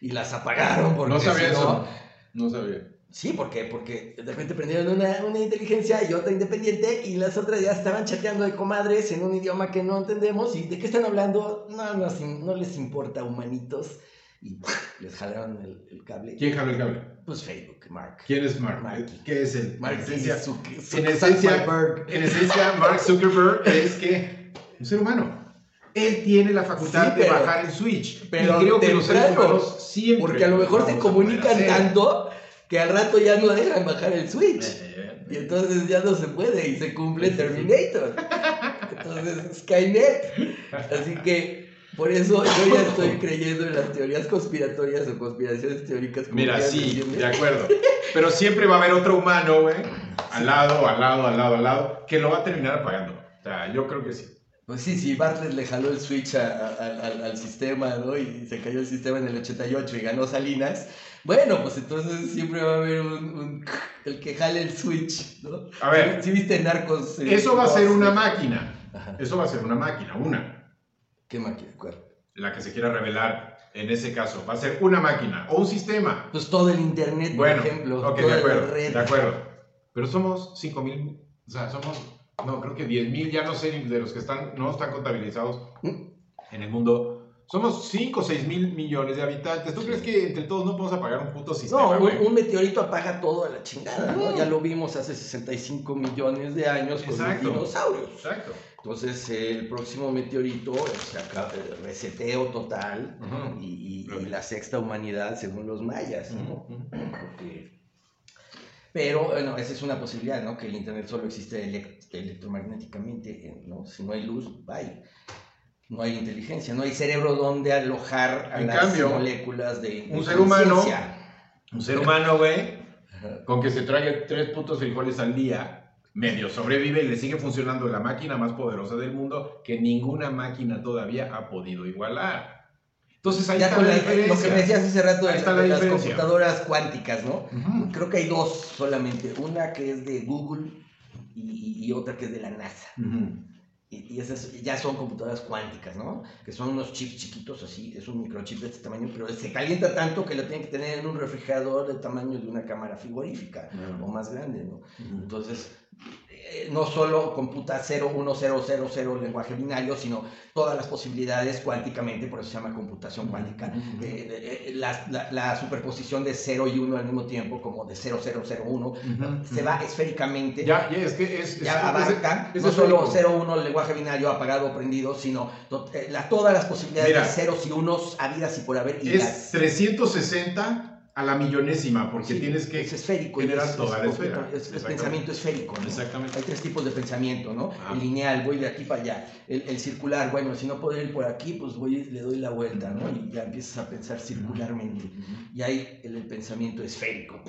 y las apagaron porque no sabía eso. No sabía. Sí, ¿por qué? Porque de repente prendieron una, una, inteligencia y otra independiente y las otras ya estaban chateando de comadres en un idioma que no entendemos y de qué están hablando, no, no, no les importa, humanitos y les jalaron el, cable. ¿Quién jaló el cable? Pues Facebook, Mark. ¿Quién es Mark? ¿Qué es él? Mark esencia, en, esencia, en esencia, Mark Zuckerberg es que un ser humano. Él tiene la facultad de bajar el switch. Pero y creo que los seres humanos siempre. Porque a lo mejor se comunican tanto que al rato ya no dejan bajar el switch. Y entonces ya no se puede y se cumple Terminator. Entonces Skynet. Así que por eso yo ya estoy creyendo en las teorías conspiratorias o conspiraciones teóricas. Mira, sí, de acuerdo. Pero siempre va a haber otro humano, güey, al lado, al lado, al lado, al lado, que lo va a terminar apagando. O sea, yo creo que sí. Pues sí, sí, Bartlett le jaló el switch al sistema, ¿no? Y se cayó el sistema en el 88 y ganó Salinas. Bueno, pues entonces siempre va a haber un, el que jale el switch, ¿no? A ver. Si, viste Narcos. Eh, eso va a ser una máquina. Eso va a ser una máquina, una. ¿Qué máquina? ¿Cuál? La que se quiera revelar en ese caso. Va a ser una máquina o un sistema. Pues todo el Internet, por ejemplo. Ok, de acuerdo. De acuerdo. Pero somos 5 mil, o sea, somos, no, creo que 10 mil, ya no sé de los que están, no están contabilizados ¿Mm? en el mundo. Somos 5 o 6 mil millones de habitantes. ¿Tú crees que entre todos no podemos apagar un puto sistema? No, un, meteorito apaga todo a la chingada, ¿no? Ya lo vimos hace 65 millones de años con los dinosaurios. Exacto. Entonces, el próximo meteorito es el reseteo total y, la sexta humanidad según los mayas, ¿no? Pero, bueno, esa es una posibilidad, ¿no? Que el Internet solo existe electromagnéticamente, ¿no? Si no hay luz, bye. No hay inteligencia, no hay cerebro donde alojar a las moléculas de un ser humano, un ser humano, güey, con que se traiga tres putos frijoles al día medio sobrevive y le sigue funcionando la máquina más poderosa del mundo que ninguna máquina todavía ha podido igualar. Entonces ahí Ya está con la lo que me decías hace rato de, Ahí está la de las computadoras cuánticas, ¿no? Creo que hay dos solamente, una que es de Google y, otra que es de la NASA. Y esas ya son computadoras cuánticas, ¿no? Que son unos chips chiquitos así, es un microchip de este tamaño, pero se calienta tanto que lo tienen que tener en un refrigerador del tamaño de una cámara frigorífica o más grande, ¿no? Entonces, eh, no solo computa 0, 1, 0, 0, 0 lenguaje binario, sino todas las posibilidades cuánticamente, por eso se llama computación cuántica. Ujú. Eh, eh, la, la- la superposición de 0 y 1 al mismo tiempo, como de 0, 0, 0, 1, Ujú. se va esféricamente. Ya, ya, es que es. Ya es- abarca es- no es solo esférico. 0, 1 el lenguaje binario apagado o prendido, sino to- eh, la- todas las posibilidades Mira. de ceros y unos habidas y por haber. Y Es las- 360 a la millonésima, porque sí, tienes que es esférico. generar es- toda es- la esfera. Es, pensamiento esférico. ¿no? Exactamente. Hay tres tipos de pensamiento, ¿no? Ah. El lineal, voy de aquí para allá. El, el circular, bueno, si no puedo ir por aquí, pues voy le doy la vuelta, ¿no? Y ya empiezas a pensar circularmente. Y hay el, el pensamiento esférico,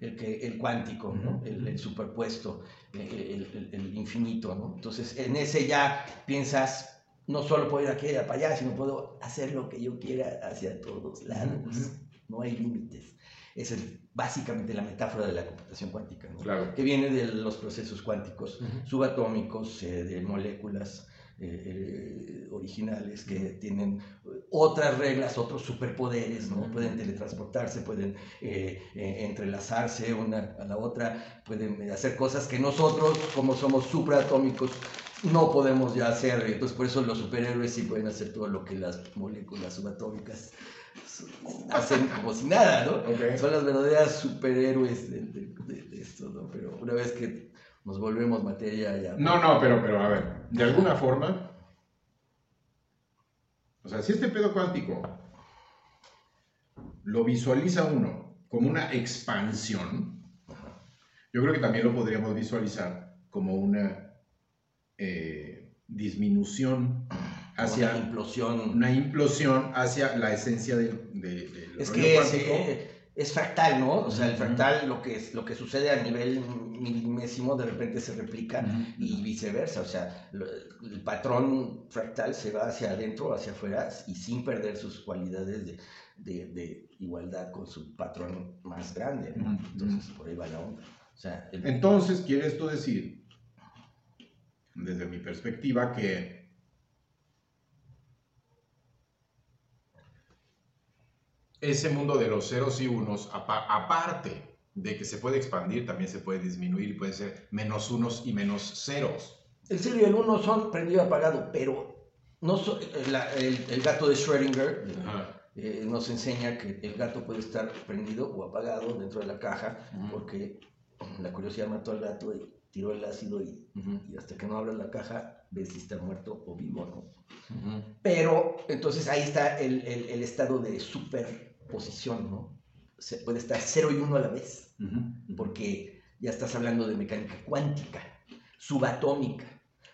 el, que, el cuántico, ¿no? el, el superpuesto, el, infinito. ¿no? Entonces, en ese ya piensas, no solo puedo ir aquí y para allá, sino puedo hacer lo que yo quiera hacia todos lados. Ujú. No hay límites. Esa es básicamente la metáfora de la computación cuántica, ¿no? Claro. que viene de los procesos cuánticos subatómicos, eh, de moléculas eh, eh, originales que tienen otras reglas, otros superpoderes, ¿no? Pueden teletransportarse, pueden eh, entrelazarse una a la otra, pueden hacer cosas que nosotros, como somos supraatómicos, no podemos ya hacer. Entonces, por eso los superhéroes sí pueden hacer todo lo que las moléculas subatómicas hacen como si nada, ¿no? Son las verdaderas superhéroes de, de- de- de esto, ¿no? Pero una vez que nos volvemos materia ya... No, no, pero, pero a ver, de alguna forma, o sea, si este pedo cuántico lo visualiza uno como una expansión, yo creo que también lo podríamos visualizar como una eh, disminución Una hacia implosión. una implosión hacia la esencia del, de- Es que es, eh, es fractal, ¿no? O sea, el fractal, lo que, es, lo que sucede a nivel milimésimo, de repente se replica Ujú. y viceversa. O sea, lo- el patrón fractal se va hacia adentro, hacia afuera y sin perder sus cualidades de, de- de igualdad con su patrón más grande, ¿no? Entonces, por ahí va la onda. O sea, el- Entonces, quiere esto decir, desde mi perspectiva, que ese mundo de los ceros y unos, apa- aparte de que se puede expandir, también se puede disminuir, puede ser menos unos y menos ceros. El 0 y el 1 son prendido y apagado, pero no so- la- el, el gato de Schrödinger eh, nos enseña que el gato puede estar prendido o apagado dentro de la caja porque la curiosidad mató al gato y tiró el ácido y, y hasta que no abras la caja ves si está muerto o vivo, ¿no? Pero entonces ahí está el, el- el estado de superposición, ¿no? Se puede estar 0 y 1 a la vez porque ya estás hablando de mecánica cuántica, subatómica,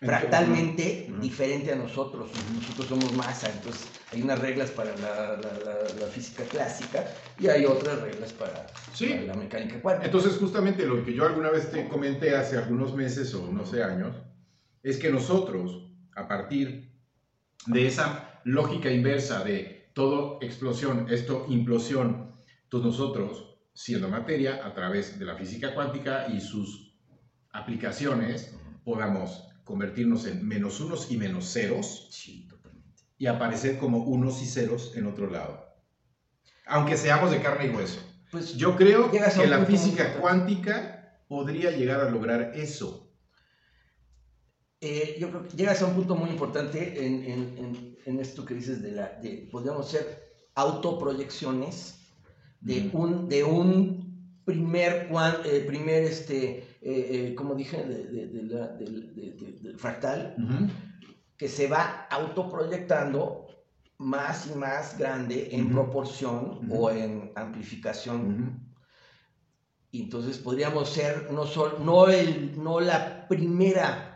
fractalmente diferente a nosotros. Nosotros somos masa, entonces hay unas reglas para la, la- la- la física clásica y hay otras reglas para, Sí. para la mecánica cuántica. Entonces, justamente lo que yo alguna vez te comenté hace algunos meses o no sé años, es que nosotros, a partir de esa lógica inversa de todo explosión, esto implosión, entonces nosotros, siendo materia, a través de la física cuántica y sus aplicaciones, podamos convertirnos en menos unos y menos ceros Sí, y aparecer como unos y ceros en otro lado. Aunque seamos de carne y hueso. Pues Yo creo que la física cuántica podría llegar a lograr eso. Eh, yo creo que llegas a un punto muy importante en, en- en- en esto que dices de la, de, podríamos ser autoproyecciones de un, de un primer, cuan- eh, primer este, eh, eh, como dije, de, de- de la- del- de- de- del fractal, que se va autoproyectando más y más grande en Ujú. proporción Ujú. o en amplificación. Entonces podríamos ser no, sol, no, el, no la primera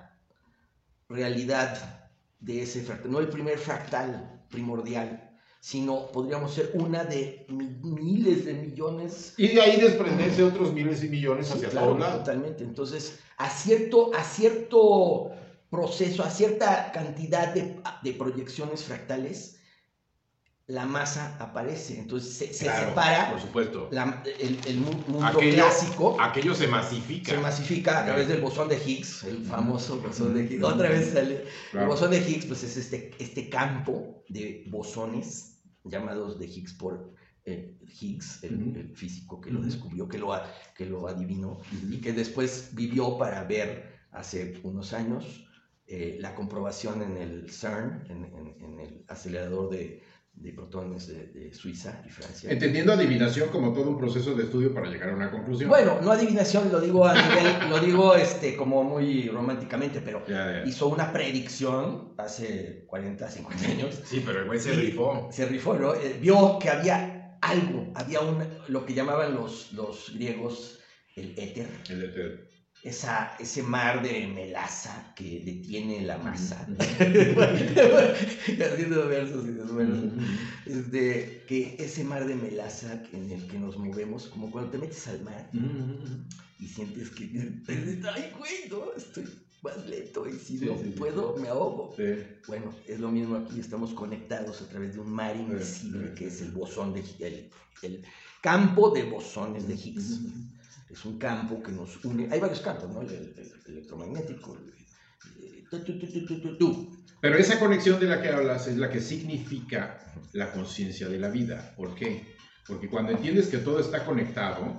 realidad de ese fractal, no el primer fractal primordial, sino podríamos ser una de mi- miles de millones. Y de ahí desprenderse otros miles y millones Sí, hacia claro, todos lados. totalmente. Entonces, a cierto, a cierto proceso, a cierta cantidad de, de proyecciones fractales, la masa aparece. Entonces se, se Claro, separa Por supuesto. la- el, el mu- mundo Aquello, clásico. aquello se masifica. Se masifica a través del bosón de Higgs, el famoso bosón de Higgs. Otra vez sale. El bosón de Higgs, pues es este, este campo de bosones llamados de Higgs por eh, Higgs, el, físico que lo descubrió, que lo, que lo adivinó y que después vivió para ver hace unos años eh, la comprobación en el CERN, en, en- en el acelerador de, de protones de, de Suiza y Francia. Entendiendo adivinación como todo un proceso de estudio para llegar a una conclusión. Bueno, no adivinación, lo digo a nivel, lo digo este, como muy románticamente, pero Ya, ya. hizo una predicción hace 40, 50 años. Sí, pero el güey se rifó. Se rifó, ¿no? Eh, vio que había algo, había un, lo que llamaban los, los griegos el éter, El Ted. Esa, ese mar de melaza que detiene la masa. Haciendo versos y desversos. Este, que ese mar de melaza en el que nos movemos, como cuando te metes al mar y sientes que, ay, güey, no, estoy más lento y si Sí, no sí, sí, puedo, me ahogo. Bueno, es lo mismo aquí, estamos conectados a través de un mar invisible que es el bosón de el, el campo de bosones de Higgs. Es un campo que nos une. Hay varios campos, ¿no? El, el- el electromagnético. Pero esa conexión de la que hablas es la que significa la conciencia de la vida. ¿Por qué? Porque cuando entiendes que todo está conectado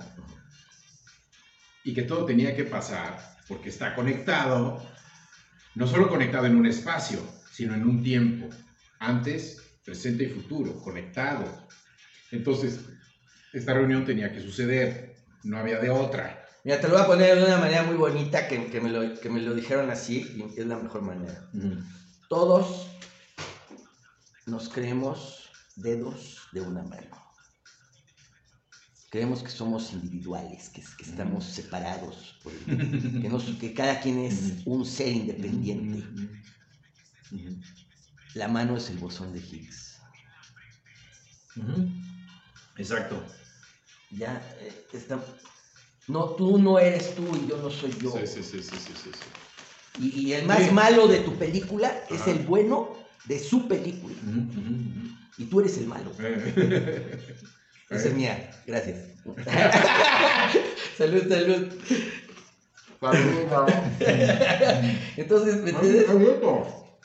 y que todo tenía que pasar, porque está conectado, no solo conectado en un espacio, sino en un tiempo, antes, presente y futuro, conectado. Entonces, esta reunión tenía que suceder, no había de otra. Mira, te lo voy a poner de una manera muy bonita que, que me, lo, que me lo dijeron así y es la mejor manera. Todos nos creemos dedos de una mano. Creemos que somos individuales, que, que estamos separados, por el- que, nos- que cada quien es un ser independiente. La mano es el bosón de Higgs. Exacto. Ya eh, está. No, tú no eres tú y yo no soy yo. Sí, sí, sí, sí, sí, sí. Y, y el más Sí. malo de tu película es el bueno de su película. Y tú eres el malo. Esa es mía. Gracias. salud, salud. Entonces, ¿me entiendes?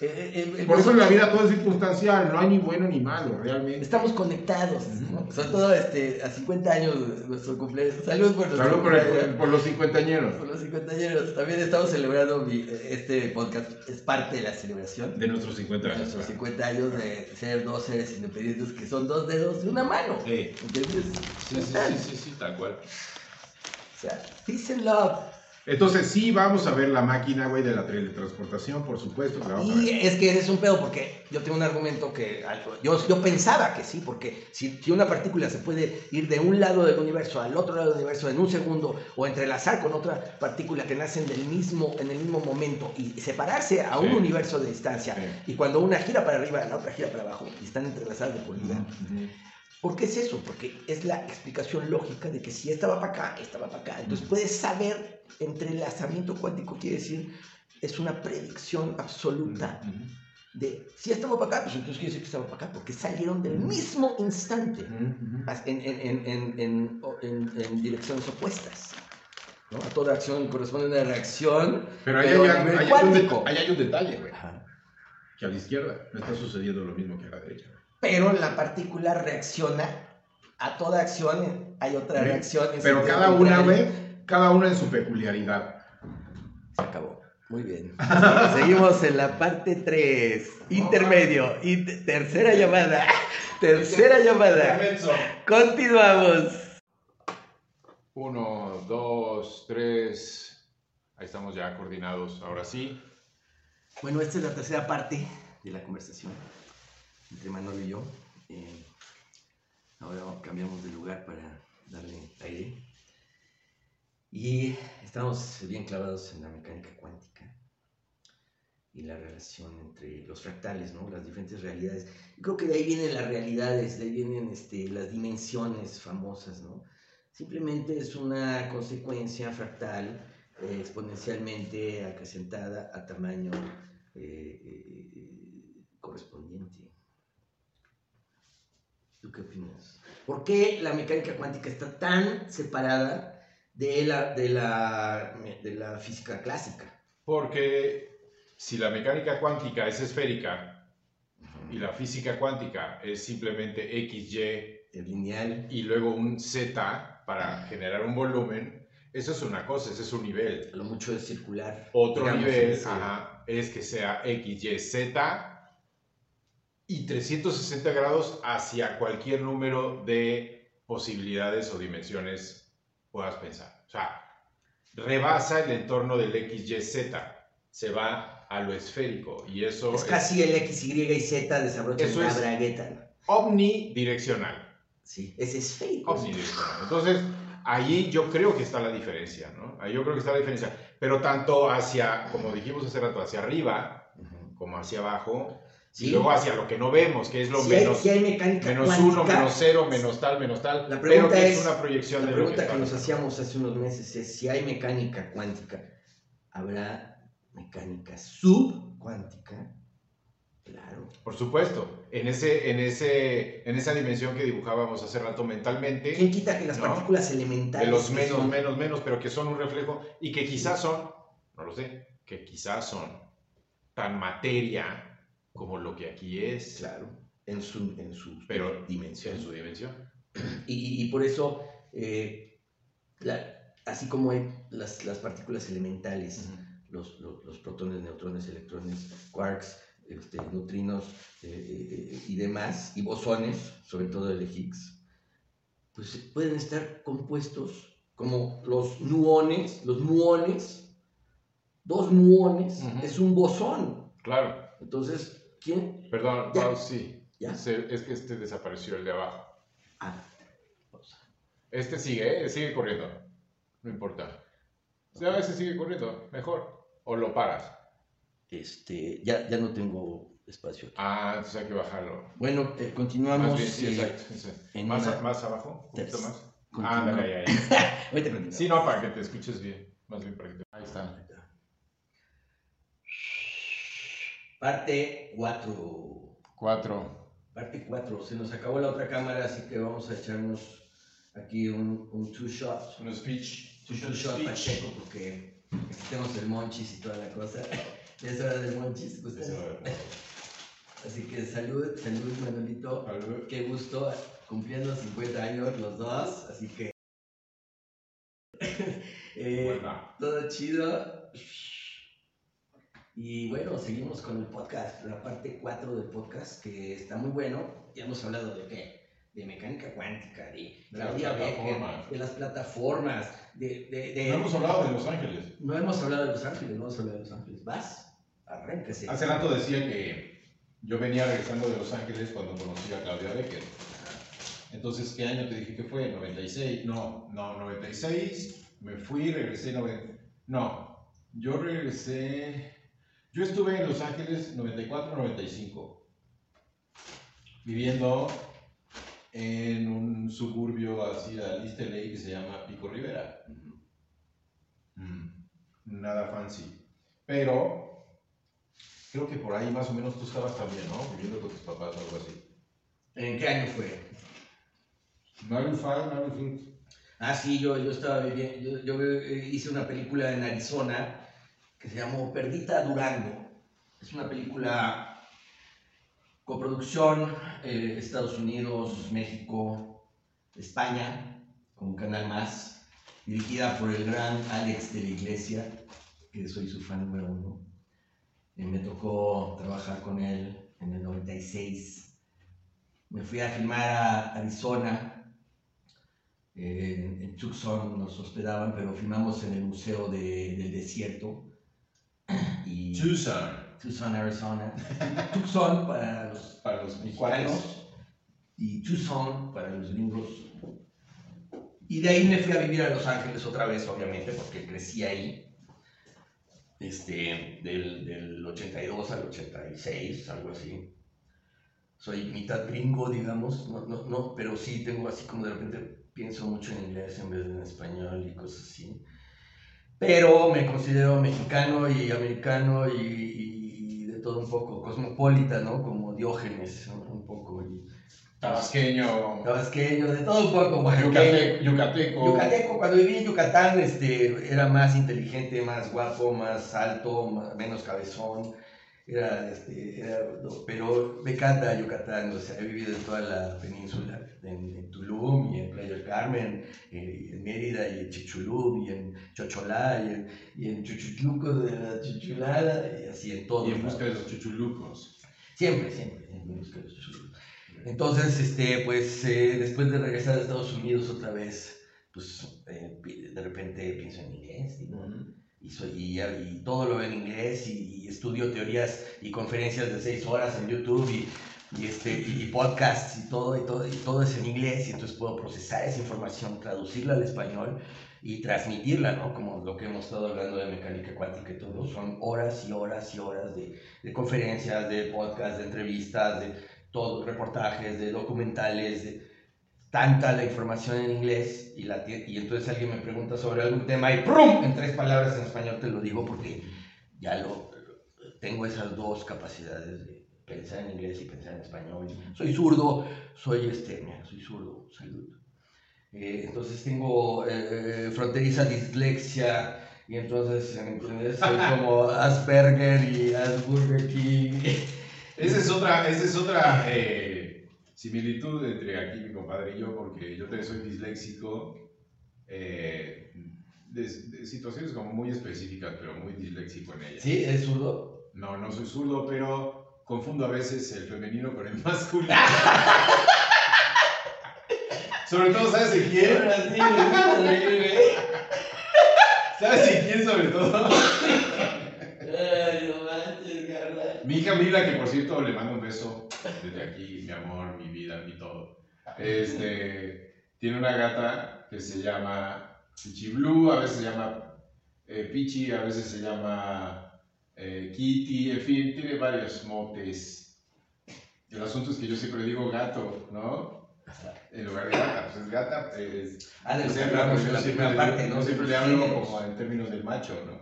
Eh, eh, el Por eso en la vida todo es circunstancial, no hay ni bueno ni malo, realmente. Estamos conectados, ¿no? Sobre todo este, a 50 años de nuestro cumpleaños. Salud por Salud por, el- por los cincuentañeros Por los 50 años. También estamos celebrando mi- este podcast. Es parte de la celebración de nuestros 50 de años. nuestros 50 años de ser dos seres independientes que son dos dedos de una mano. Sí. ¿Entiendes? Sí, sí, sí, sí, sí, tal cual. O sea, peace and love. Entonces sí vamos a ver la máquina, güey, de la teletransportación, por supuesto que la vamos a Y ver. es que ese es un pedo porque yo tengo un argumento que yo, yo pensaba que sí, porque si, si una partícula se puede ir de un lado del universo al otro lado del universo en un segundo o entrelazar con otra partícula que nacen del mismo, en el mismo momento y separarse a un Sí. universo de distancia Sí. y cuando una gira para arriba, la otra gira para abajo y están entrelazadas de por vida. ¿Por qué es eso? Porque es la explicación lógica de que si estaba para acá, estaba para acá. Entonces puedes saber, entrelazamiento cuántico quiere decir, es una predicción absoluta de si estaba para acá, pues entonces quiere decir que estaba para acá, porque salieron del mismo instante as- en, en- en- en- en- direcciones opuestas. ¿no? A toda acción corresponde una reacción. Pero ahí Pero hay, ahí hay un, ahí hay un detalle, güey, Ajá. que a la izquierda no está sucediendo lo mismo que a la derecha. Pero la partícula reacciona a toda acción, hay otra Sí, reacción. Pero cada una, güey, cada una en su peculiaridad. Se acabó. Muy bien. Seguimos en la parte 3. Intermedio. Y tercera llamada. Tercera llamada. Continuamos. Uno, dos, tres. Ahí estamos ya coordinados. Ahora sí. Bueno, esta es la tercera parte de la conversación entre Manolo y yo. Eh, ahora cambiamos de lugar para darle aire. Y estamos bien clavados en la mecánica cuántica y la relación entre los fractales, ¿no? Las diferentes realidades. Creo que de ahí vienen las realidades, de ahí vienen este, las dimensiones famosas, ¿no? Simplemente es una consecuencia fractal eh, exponencialmente acrecentada a tamaño eh, eh, correspondiente. ¿Tú qué opinas? ¿Por qué la mecánica cuántica está tan separada de la, de la, de la física clásica? Porque si la mecánica cuántica es esférica y la física cuántica es simplemente XY El lineal. y luego un Z para generar un volumen, eso es una cosa, ese es un nivel. Lo mucho es circular. Otro digamos, nivel ajá, es que sea X, Y, Z y 360 grados hacia cualquier número de posibilidades o dimensiones puedas pensar. O sea, rebasa el entorno del X, Y, Z, se va a lo esférico y eso Es casi el X, Y y Z desabrocha Eso una bragueta. ¿no? omnidireccional. Sí, es esférico. omnidireccional. Entonces, ahí yo creo que está la diferencia, ¿no? Ahí yo creo que está la diferencia. Pero tanto hacia, como dijimos hace rato, hacia arriba como hacia abajo, Sí. y luego hacia lo que no vemos, que es lo hay, menos, si hay mecánica menos uno, menos cero, menos tal, menos tal, La pero pregunta que es, es- una proyección La de lo pregunta que que está nos hacíamos hace unos meses es si hay mecánica cuántica, ¿habrá mecánica subcuántica? Claro. Por supuesto, en, ese, en, ese, en esa dimensión que dibujábamos hace rato mentalmente, ¿Quién quita que las ¿No? partículas elementales de los que menos, son- menos, menos, pero que son un reflejo y que quizás son, no lo sé, que quizás son tan materia como lo que aquí es, Claro, en su, en su pero dimensión. en su dimensión. Y, y- por eso, eh, la- así como hay las, las partículas elementales, los, los- los protones, neutrones, electrones, quarks, este, neutrinos eh, eh, y demás, y bosones, sobre todo el de Higgs, pues pueden estar compuestos como los nuones, los muones, dos muones, Ujú. es un bosón. Claro, Entonces, ¿quién? perdón, Ya. Pau, sí, ¿Ya? Se- es que este desapareció el de abajo. Ah. Este sigue, ¿eh? sigue corriendo, no importa. Si a veces sigue corriendo, mejor, o lo paras. Este, ya, ya no tengo espacio. aquí. Ah, entonces hay que bajarlo. Bueno, eh, continuamos. Más bien, sí, eh, exacto. en Más, una- más abajo, un poquito más. continuamos. Ándale, ahí, ahí. Sí, no, para que te escuches bien. Más bien para que te... Ahí está. Parte 4. Cuatro. Parte 4. Se nos acabó la otra cámara, así que vamos a echarnos aquí un, un two shot. Un speech. Un two shot pacheco, porque aquí tenemos el monchis y toda la cosa. Ya es hora del monchis. pues, Así que salud, salud Manolito. Salud. Qué gusto, cumpliendo 50 años los dos, así que... eh, Buena. todo chido. Y bueno, seguimos con el podcast, la parte 4 del podcast, que está muy bueno. Ya hemos hablado de qué? De mecánica cuántica, de De las Claudia Becker, plataformas. de las plataformas, de... de, de- No hemos hablado de Los Ángeles. no hemos hablado de Los Ángeles, no hemos hablado de Los Ángeles. Vas, arráncase. Hace rato decía que yo venía regresando de Los Ángeles cuando conocí a Claudia Becker. Entonces, ¿qué año te dije que fue? ¿96? No, no, 96. Me fui, regresé. No, yo regresé. Yo estuve en Los Ángeles 94-95, viviendo en un suburbio así a East LA que se llama Pico Rivera. Mm, Nada fancy. Pero creo que por ahí más o menos tú estabas también, ¿no? Viviendo con tus papás o algo así. ¿En qué año fue? 95, 95. Ah, sí, yo, yo estaba viviendo, yo, yo, eh, hice una película en Arizona que se llamó Perdita Durango. Es una película coproducción eh, Estados Unidos, México, España, con Canal Más, dirigida por el gran Alex de la Iglesia, que soy su fan número uno. Eh, me tocó trabajar con él en el 96. Me fui a filmar a Arizona, eh, en Tucson nos hospedaban, pero filmamos en el Museo de- del Desierto. Y Tucson. Tucson, Arizona. Tucson para los Para los mexicanos y Tucson para los gringos. Y de ahí me fui a vivir a Los Ángeles otra vez, obviamente, porque crecí ahí. Este, del, del 82 al 86, algo así. Soy mitad gringo, digamos, no, no, no, pero sí tengo así como de repente pienso mucho en inglés en vez de en español y cosas así. Pero me considero mexicano y americano y, y de todo un poco, cosmopolita, ¿no? Como Diógenes, un poco. Y, Tabasqueño. Tabasqueño, de todo un poco. Yucateco, yucateco. Yucateco, cuando viví en Yucatán, este, era más inteligente, más guapo, más alto, menos cabezón. Era, este, era, pero me encanta Yucatán, o sea, he vivido en toda la península, en, Tulum y en Playa del Carmen, eh, en Mérida y en Chichulú y en Chocholá y en, y en de la Chuchulada y así en todo. Y en busca de los chuchulucos. Siempre, siempre, en busca de los chuchulucos. Entonces, este, pues eh, después de regresar a Estados Unidos otra vez, pues eh, de repente pienso en inglés, y, soy, y, todo lo veo en inglés y, estudio teorías y conferencias de seis horas en YouTube y, y, este, y podcasts y todo, y todo, y todo es en inglés y entonces puedo procesar esa información, traducirla al español y transmitirla, ¿no? Como lo que hemos estado hablando de mecánica cuántica y todo, son horas y horas y horas de, de conferencias, de podcasts, de entrevistas, de todo, reportajes, de documentales, de tanta la información en inglés y, la, y entonces alguien me pregunta sobre algún tema y ¡prum! En tres palabras en español te lo digo porque ya lo tengo esas dos capacidades de pensar en inglés y pensar en español. Soy zurdo, soy este, soy zurdo, salud. Eh, entonces tengo eh, eh, fronteriza dislexia y entonces soy como Asperger y Asperger King. Esa es otra, esa es otra eh, similitud entre aquí mi compadre y yo, porque yo también soy disléxico. Eh, de, situaciones como muy específicas, pero muy disléxico en ellas. ¿Sí? ¿Es zurdo? No, no soy zurdo, pero confundo a veces el femenino con el masculino. sobre todo, ¿sabes de quién? ¿Sabes de quién sobre todo? Mi hija Mila, que por cierto le mando un beso desde aquí, mi amor, mi vida, mi todo. Este, tiene una gata que se llama Pichi Blue, a veces se llama eh, Pichi, a veces se llama eh, Kitty, en fin, tiene varios motes. El asunto es que yo siempre digo gato, ¿no? En lugar de gata, pues es gata. Es, ah, de siempre, pues, la primera parte, ¿no? siempre le hablo como en términos del macho, ¿no?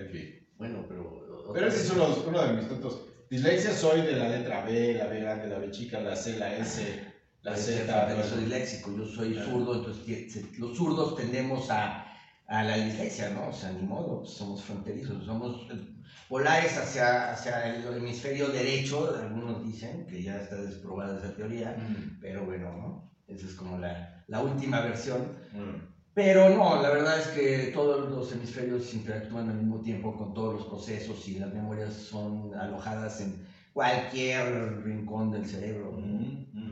En fin. Bueno, pero pero ese es uno, uno de mis tontos. Dislexia soy de la letra B, la B grande, la B chica, la C, la S, la Z. Pero soy disléxico, yo soy zurdo, entonces los zurdos tendemos a, a la dislexia, ¿no? O sea, ni modo, pues, somos fronterizos, somos polares hacia, hacia el hemisferio derecho, algunos dicen que ya está desprobada esa teoría, mm. pero bueno, ¿no? Esa es como la, la última versión. Mm. Pero no, la verdad es que todos los hemisferios interactúan al mismo tiempo con todos los procesos y las memorias son alojadas en cualquier rincón del cerebro.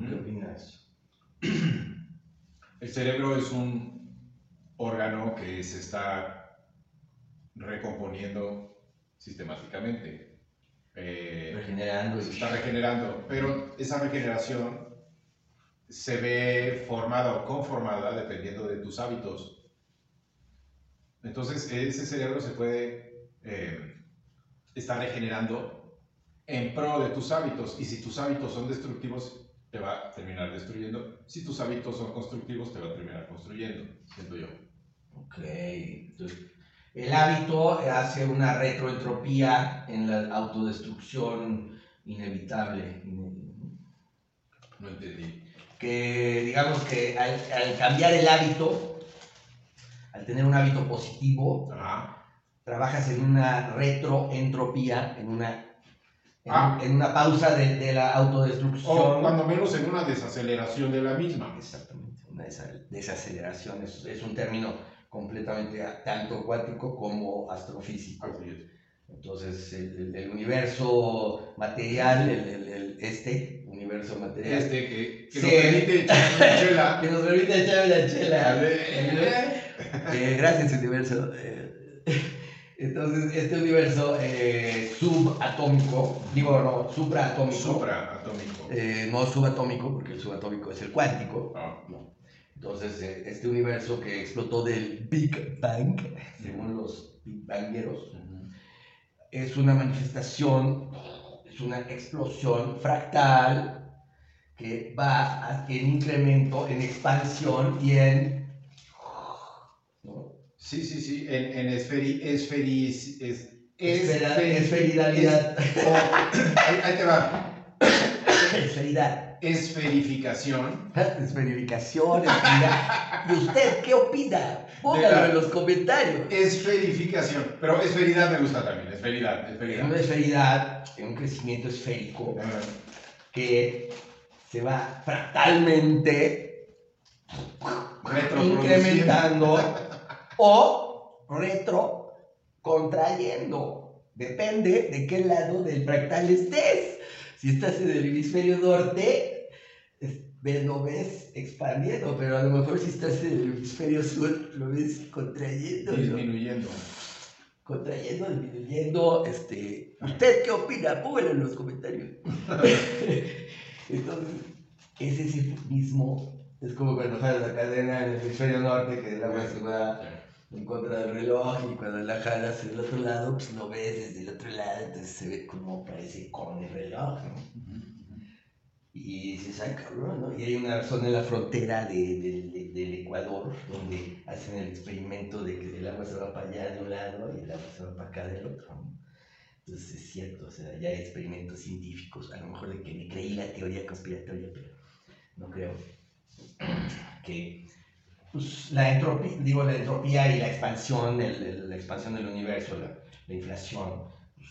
¿Qué opinas? El cerebro es un órgano que se está recomponiendo sistemáticamente. Eh, regenerando. Se está regenerando, pero esa regeneración se ve formada o conformada dependiendo de tus hábitos. Entonces, ese cerebro se puede eh, estar regenerando en pro de tus hábitos. Y si tus hábitos son destructivos, te va a terminar destruyendo. Si tus hábitos son constructivos, te va a terminar construyendo, siento yo. Ok. Entonces, el hábito hace una retroentropía en la autodestrucción inevitable. No entendí que digamos que al, cambiar el hábito, al tener un hábito positivo, trabajas en una retroentropía, en una, en, ah. una pausa de, la autodestrucción. O cuando menos en una desaceleración de la misma. Exactamente, una desaceleración es, es un término completamente tanto cuántico como astrofísico. Entonces, el, universo material, el, este universo material. Este que, que nos permite echar la chela. que nos permite echar la chela. Eh, gracias, universo. Eh, entonces, este universo eh, subatómico, digo, no, supraatómico. Supraatómico. Eh, no subatómico, porque el subatómico es el cuántico. Ah. No. Entonces, este universo que explotó del Big Bang, según los Big Bangeros, es una manifestación, es una explosión fractal que va en incremento, en expansión y en... Sí, sí, sí, en, en esferi, esferis, es, esferidalidad. ahí, te va. Esferidad. Esferificación. Esferificación, esferidad. ¿Y usted qué opina? Póngalo en los comentarios. Esferificación. Pero esferidad me gusta también. Esferidad, esferidad. Una esferidad, un crecimiento esférico que se va fractalmente incrementando o retro contrayendo. Depende de qué lado del fractal estés. Si estás en el hemisferio norte, lo ves expandiendo, pero a lo mejor si estás en el hemisferio sur, lo ves contrayendo. Disminuyendo. Contrayendo, disminuyendo. Este, ¿Usted qué opina? Póngalo en los comentarios. Entonces, es ese mismo. Es como cuando jalas la cadena en el hemisferio norte, que el agua se va en contra del reloj y cuando la jalas del otro lado, pues lo ves desde el otro lado, entonces se ve como parece con el reloj, Y dices, ay cabrón, ¿no? Y hay una zona en la frontera de, del Ecuador donde hacen el experimento de que el agua se va para allá de un lado y el agua se va para acá del otro. Entonces es cierto, o sea, ya hay experimentos científicos, a lo mejor de que me creí la teoría conspiratoria, pero no creo que pues, la entropía, digo, la entropía y la expansión, la expansión del universo, la, inflación pues,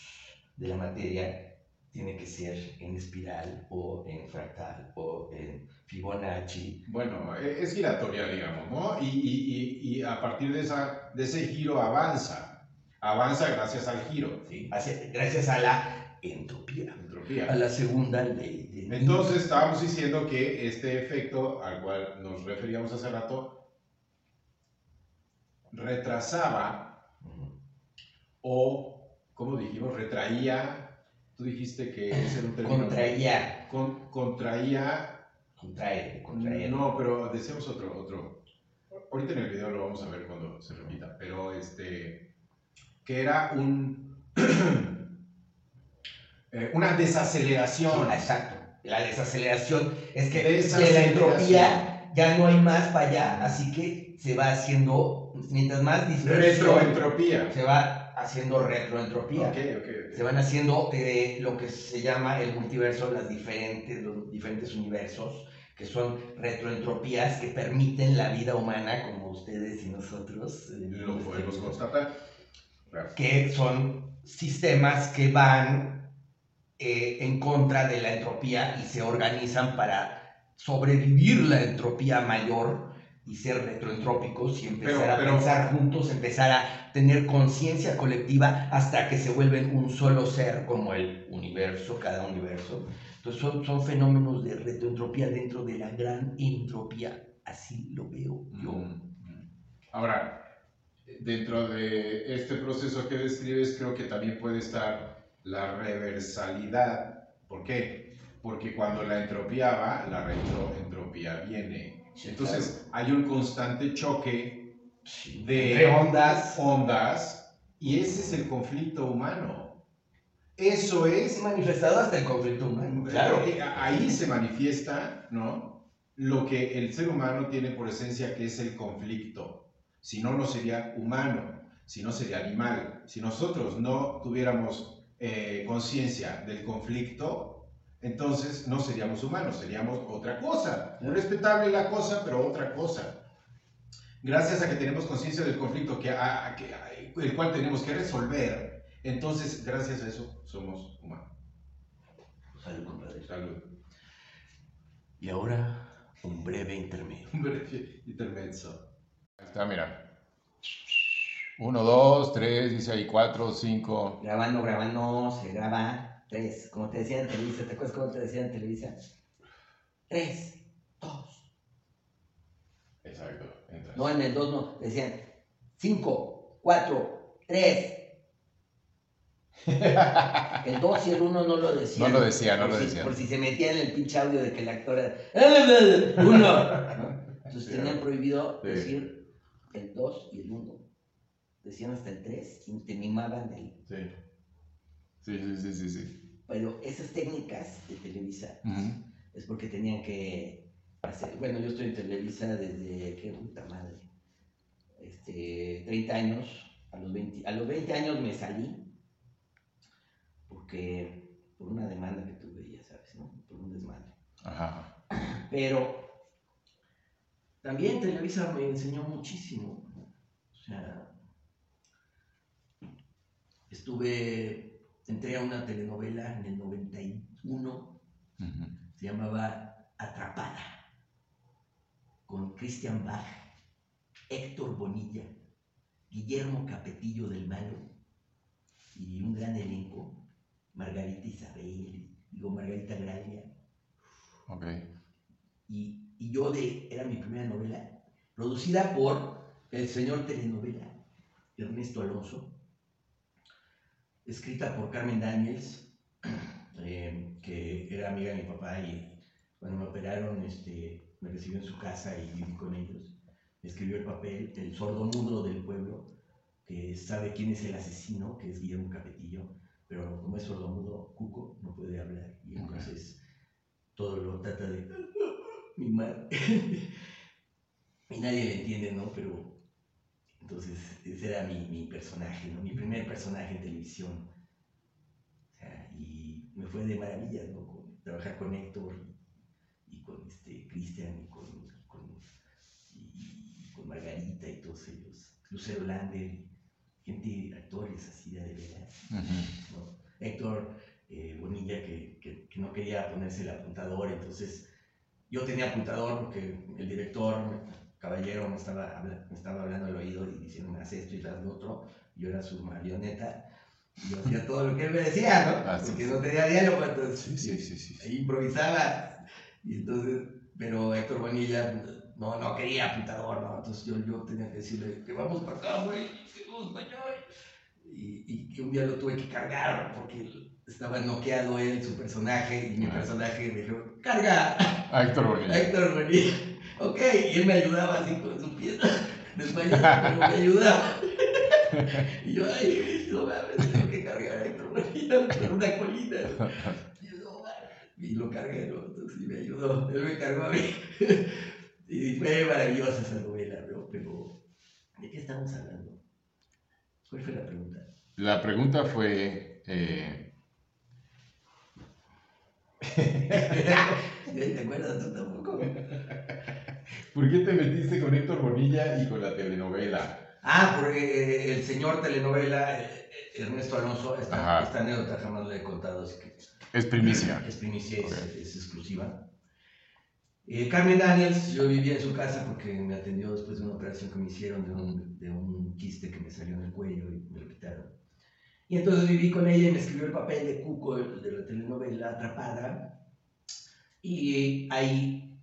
de la materia tiene que ser en espiral o en fractal o en Fibonacci. Bueno, e, es giratoria, digamos, ¿no? Y, y, y, a partir de, esa, de ese giro avanza. Avanza gracias al giro. Sí, gracias a la entropía. entropía. A la segunda ley. Entonces estábamos diciendo que este efecto al cual nos referíamos hace rato retrasaba o, como dijimos, retraía, tú dijiste que ese era un término. Contraía. Con, contraía. Contrae, No, pero decíamos otro, otro. Ahorita en el video lo vamos a ver cuando se repita, pero este, que era un, eh, una desaceleración. exacto. La desaceleración es que la entropía ya no hay más para allá, así que se va haciendo mientras más Retroentropía. Se va haciendo retroentropía. Se van haciendo eh, lo que se llama el multiverso, las diferentes, los diferentes universos, que son retroentropías que permiten la vida humana, como ustedes y nosotros. Eh, lo podemos constatar. Que son sistemas que van eh, en contra de la entropía y se organizan para sobrevivir la entropía mayor y ser retroentrópicos y empezar a pensar juntos, empezar a tener conciencia colectiva hasta que se vuelven un solo ser como el universo, cada universo. Entonces son, son fenómenos de retroentropía dentro de la gran entropía, así lo veo yo. Mm. Ahora, dentro de este proceso que describes creo que también puede estar la reversalidad. ¿Por qué? Porque cuando la entropía va, la retroentropía viene entonces hay un constante choque de, ondas. ondas y ese es el conflicto humano. Eso es... Manifestado hasta el conflicto humano. Claro. Ahí se manifiesta, ¿no? Lo que el ser humano tiene por esencia que es el conflicto. Si no, no sería humano, si no sería animal. Si nosotros no tuviéramos eh, conciencia del conflicto, entonces no seríamos humanos, seríamos otra cosa. Muy respetable la cosa, pero otra cosa. Gracias a que tenemos conciencia del conflicto que, el cual tenemos que resolver, entonces gracias a eso somos humanos. Salud, compadre. Salud. Y ahora un breve intermedio. Un breve intermedio. Está, mira. Uno, dos, tres, dice ahí cuatro, cinco. Grabando, grabando, se graba. Tres, como te decía en Televisa, ¿te acuerdas cómo te decía en Televisa? Tres, dos. Exacto. No, en el dos no, decían cinco, cuatro, tres. El dos y el uno no lo decían. No lo decía, no lo decían. Por si se metía en el pinche audio de que el actor era uno. Entonces tenían prohibido decir el dos y el uno. Decían hasta el tres y te mimaban el. Sí. Sí, sí, sí, sí, Pero esas técnicas de Televisa es porque tenían que hacer. Bueno, yo estoy en Televisa desde, qué puta madre, este, 30 años. A los, 20, a los 20 años me salí porque por una demanda que tuve, ya sabes, ¿no? Por un desmadre. Ajá. Pero también Televisa me enseñó muchísimo. O sea, estuve, entré a una telenovela en el 91, Ujú. se llamaba Atrapada, con Christian Bach, Héctor Bonilla, Guillermo Capetillo del Malo y un gran elenco, Margarita Isabel, digo Margarita Gracia, Ok. y, y yo de, era mi primera novela, producida por el señor telenovela Ernesto Alonso, escrita por Carmen Daniels, eh, que era amiga de mi papá y cuando me operaron este, me recibió en su casa y viví con ellos. Escribió el papel, el sordo mudo del pueblo, que sabe quién es el asesino, que es Guillermo Capetillo, pero como es sordo mudo, Cuco no puede hablar y entonces todo lo trata de mimar. y nadie le entiende, ¿no? Pero entonces ese era mi, mi personaje, ¿no? Mi primer personaje en televisión. O sea, y me fue de maravilla, ¿no? Con- trabajar con Héctor y, y con este Cristian y con, con- y- y con Margarita y todos ellos. Lucero Lander gente, actores así de veras. ¿no? Héctor eh, Bonilla que, que- que no quería ponerse el apuntador, entonces yo tenía apuntador porque el director, caballero, me estaba, me estaba hablando al oído y diciendo, haz esto y haz lo otro, yo era su marioneta, y yo hacía todo lo que él me decía, ¿no? Ah, sí, porque sí. no tenía diálogo, entonces Sí, ahí improvisaba, y entonces, pero Héctor Bonilla no, no quería apuntador, ¿no? Entonces yo, yo tenía que decirle, que vamos para acá, güey, que vamos para allá, y, y que un día lo tuve que cargar porque estaba noqueado él, su personaje, y mi Ah. personaje me dijo, carga, Héctor Bonilla. Héctor Bonilla. Ok, y él me ayudaba así con su pieza de español, pero me ayudaba. Y yo, ay, no mames, tengo que cargar a Héctor Bonilla por una colina. Y yo, no. Y lo cargué, ¿no? Entonces sí me ayudó, él me cargó a mí. Y fue maravillosa esa novela, ¿no? Pero, ¿de qué estamos hablando? ¿Cuál fue la pregunta? La pregunta fue, eh, ¿Te acuerdas tú tampoco? ¿Por qué te metiste con Héctor Bonilla y con la telenovela? Ah, porque eh, el señor telenovela eh, Ernesto Alonso, esta, esta anécdota jamás la he contado, así que Es primicia. es primicia, es, exclusiva. Eh, Carmen Daniels, yo vivía en su casa porque me atendió después de una operación que me hicieron de un, de un quiste que me salió en el cuello y me lo quitaron. Y entonces viví con ella y me escribió el papel de Cuco de la telenovela Atrapada. Y ahí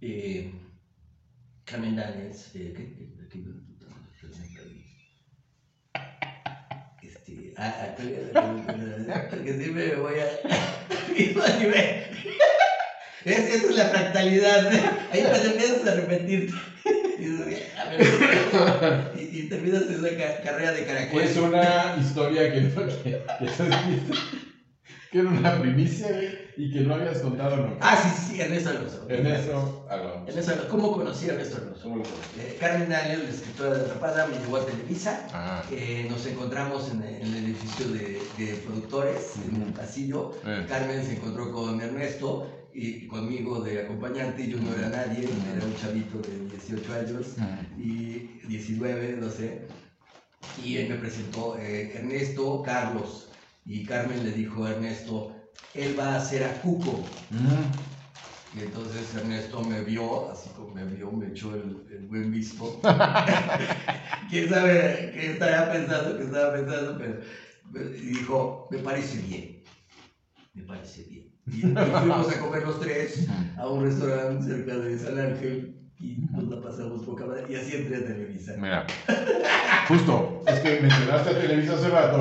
eh, Eh, ¿qué, qué, qué iba a este, ah, ah, porque siempre me voy a. esa es la fractalidad. Ahí empiezas a repetirte. Y, y, terminas una ca- carrera de caracol. Es una historia que, que, que, que era una primicia y que no habías contado nunca. Ah, sí, sí, sí, Ernesto Alonso. Ernesto Alonso. Ernesto Alonso. ¿Cómo conocí a Ernesto Alonso? ¿Cómo lo? Eh, Carmen Daniel, la escritora de Atrapada, me llevó a Televisa. Ah, Eh, nos encontramos en el, en el edificio de, de productores, en el pasillo. eh, Carmen se encontró con Ernesto y conmigo de acompañante. Yo no era nadie, era un chavito de 18 años y 19, no sé. Y él me presentó eh, Ernesto Carlos. Y Carmen le dijo a Ernesto, él va a hacer a Cuco. mm. Y entonces Ernesto me vio, así como me vio, me echó el, el buen visto. ¿Quién sabe qué estaría pensando, qué estaba pensando? Pero y dijo, me parece bien, me parece bien. Y, y fuimos a comer los tres a un restaurante cerca de San Ángel y nos la pasamos poca madre. Y así entré a Televisa. Mira, justo, es que mencionaste a Televisa hace rato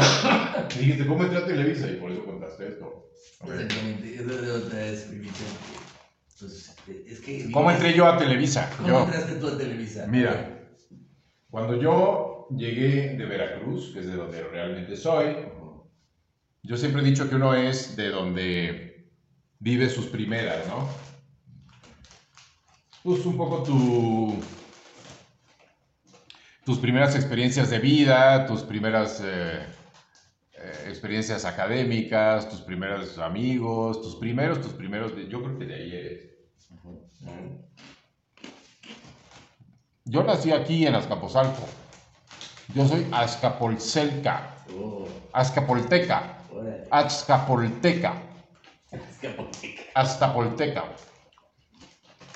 y dijiste, ¿cómo entré a Televisa? Y por eso contaste esto. Exactamente, es otra. Pues, es que... ¿Cómo entré yo a Televisa? ¿Cómo Yo, entraste tú a Televisa? mira, cuando yo llegué de Veracruz, que es de donde realmente soy, yo siempre he dicho que uno es de donde vive sus primeras, ¿no? Pues un poco tu, tus primeras experiencias de vida, tus primeras eh, experiencias académicas, tus primeros amigos, tus primeros, tus primeros, yo creo que de ahí eres. Yo nací aquí en Azcapotzalco. Yo soy Azcapolcelca, Oh, Azcapolteca. Azcapolteca, Azcapoteca. Aztapolteca.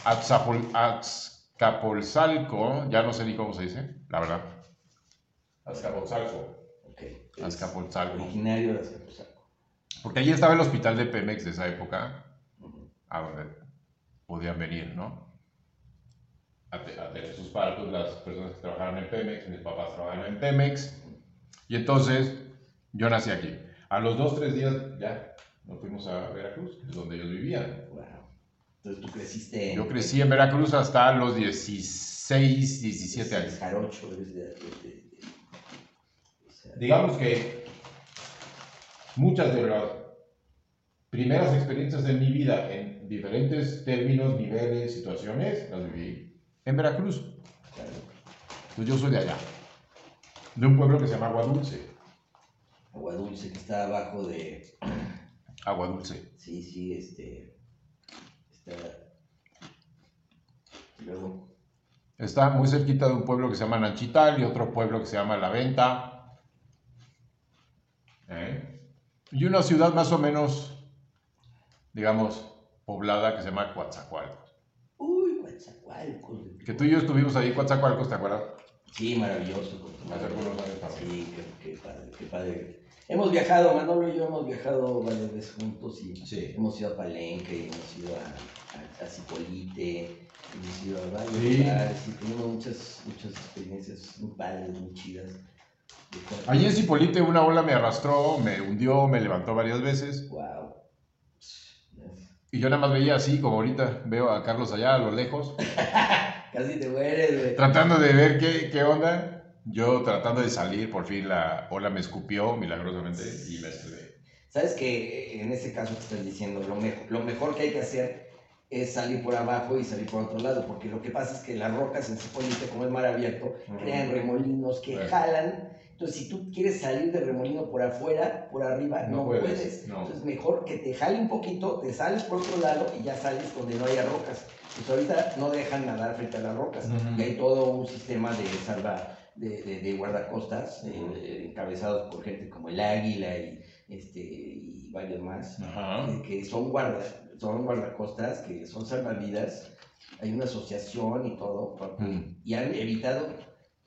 Azapol, Azcapotzalco, ya no sé ni cómo se dice, la verdad. Azcapotzalco. Ok. Es Azcapotzalco. Originario de Azcapotzalco. Porque allí estaba el hospital de Pemex de esa época, Ujú. a donde podían venir, ¿no? A, a tener sus partos las personas que trabajaban en Pemex, mis papás trabajaban en Pemex, y entonces yo nací aquí. A los dos, tres días ya nos fuimos a Veracruz, que es donde ellos vivían. Wow. Entonces tú creciste en. Yo crecí en Veracruz hasta los 16, 17 años. Jarocho, eres de. de- de- de- o sea, Digamos que muchas de las primeras experiencias de mi vida en diferentes términos, niveles, situaciones, las viví en Veracruz. Pues yo soy de allá, de un pueblo que se llama Agua Dulce. Agua dulce que está abajo de. Agua Dulce. Sí, sí, este. Está. Luego. Está muy cerquita de un pueblo que se llama Nanchital y otro pueblo que se llama La Venta. ¿Eh? Y una ciudad más o menos, digamos, poblada que se llama Coatzacoalcos. Uy, Coatzacoalcos. Que tú y yo estuvimos ahí Coatzacoalcos, ¿te acuerdas? Sí, maravilloso. Hace algunos años también. Sí, qué, qué padre, qué padre. Hemos viajado, Manolo y yo hemos viajado varias veces juntos y Sí. hemos ido a Palenque, hemos ido a, a, a Cipolite, hemos ido a varios Sí. lugares y tenemos muchas, muchas experiencias muy padres, muy chidas. Allí en Cipolite una ola me arrastró, me hundió, me levantó varias veces. Wow. Y yo nada más veía así, como ahorita veo a Carlos allá a lo lejos, Casi te mueres, güey. tratando de ver qué, qué onda. Yo tratando de salir, por fin la ola me escupió milagrosamente y me estrellé. Sabes que en ese caso que estás diciendo, lo, mejor lo mejor que hay que hacer es salir por abajo y salir por otro lado, porque lo que pasa es que las rocas en Cipolite, como es mar abierto, crean remolinos que Claro. jalan. Entonces, si tú quieres salir del remolino por afuera, por arriba, no, No puedes. puedes, no. Entonces, mejor que te jale un poquito, te sales por otro lado y ya sales donde no haya rocas. Pues ahorita no dejan nadar frente a las rocas. Ujú. Y hay todo un sistema de salva, de, de, de guardacostas, eh, Ujú. eh, encabezados por gente como el Águila y, este, y varios más que son, guarda, son guardacostas, que son salvavidas, hay una asociación y todo, porque- Mm. y han evitado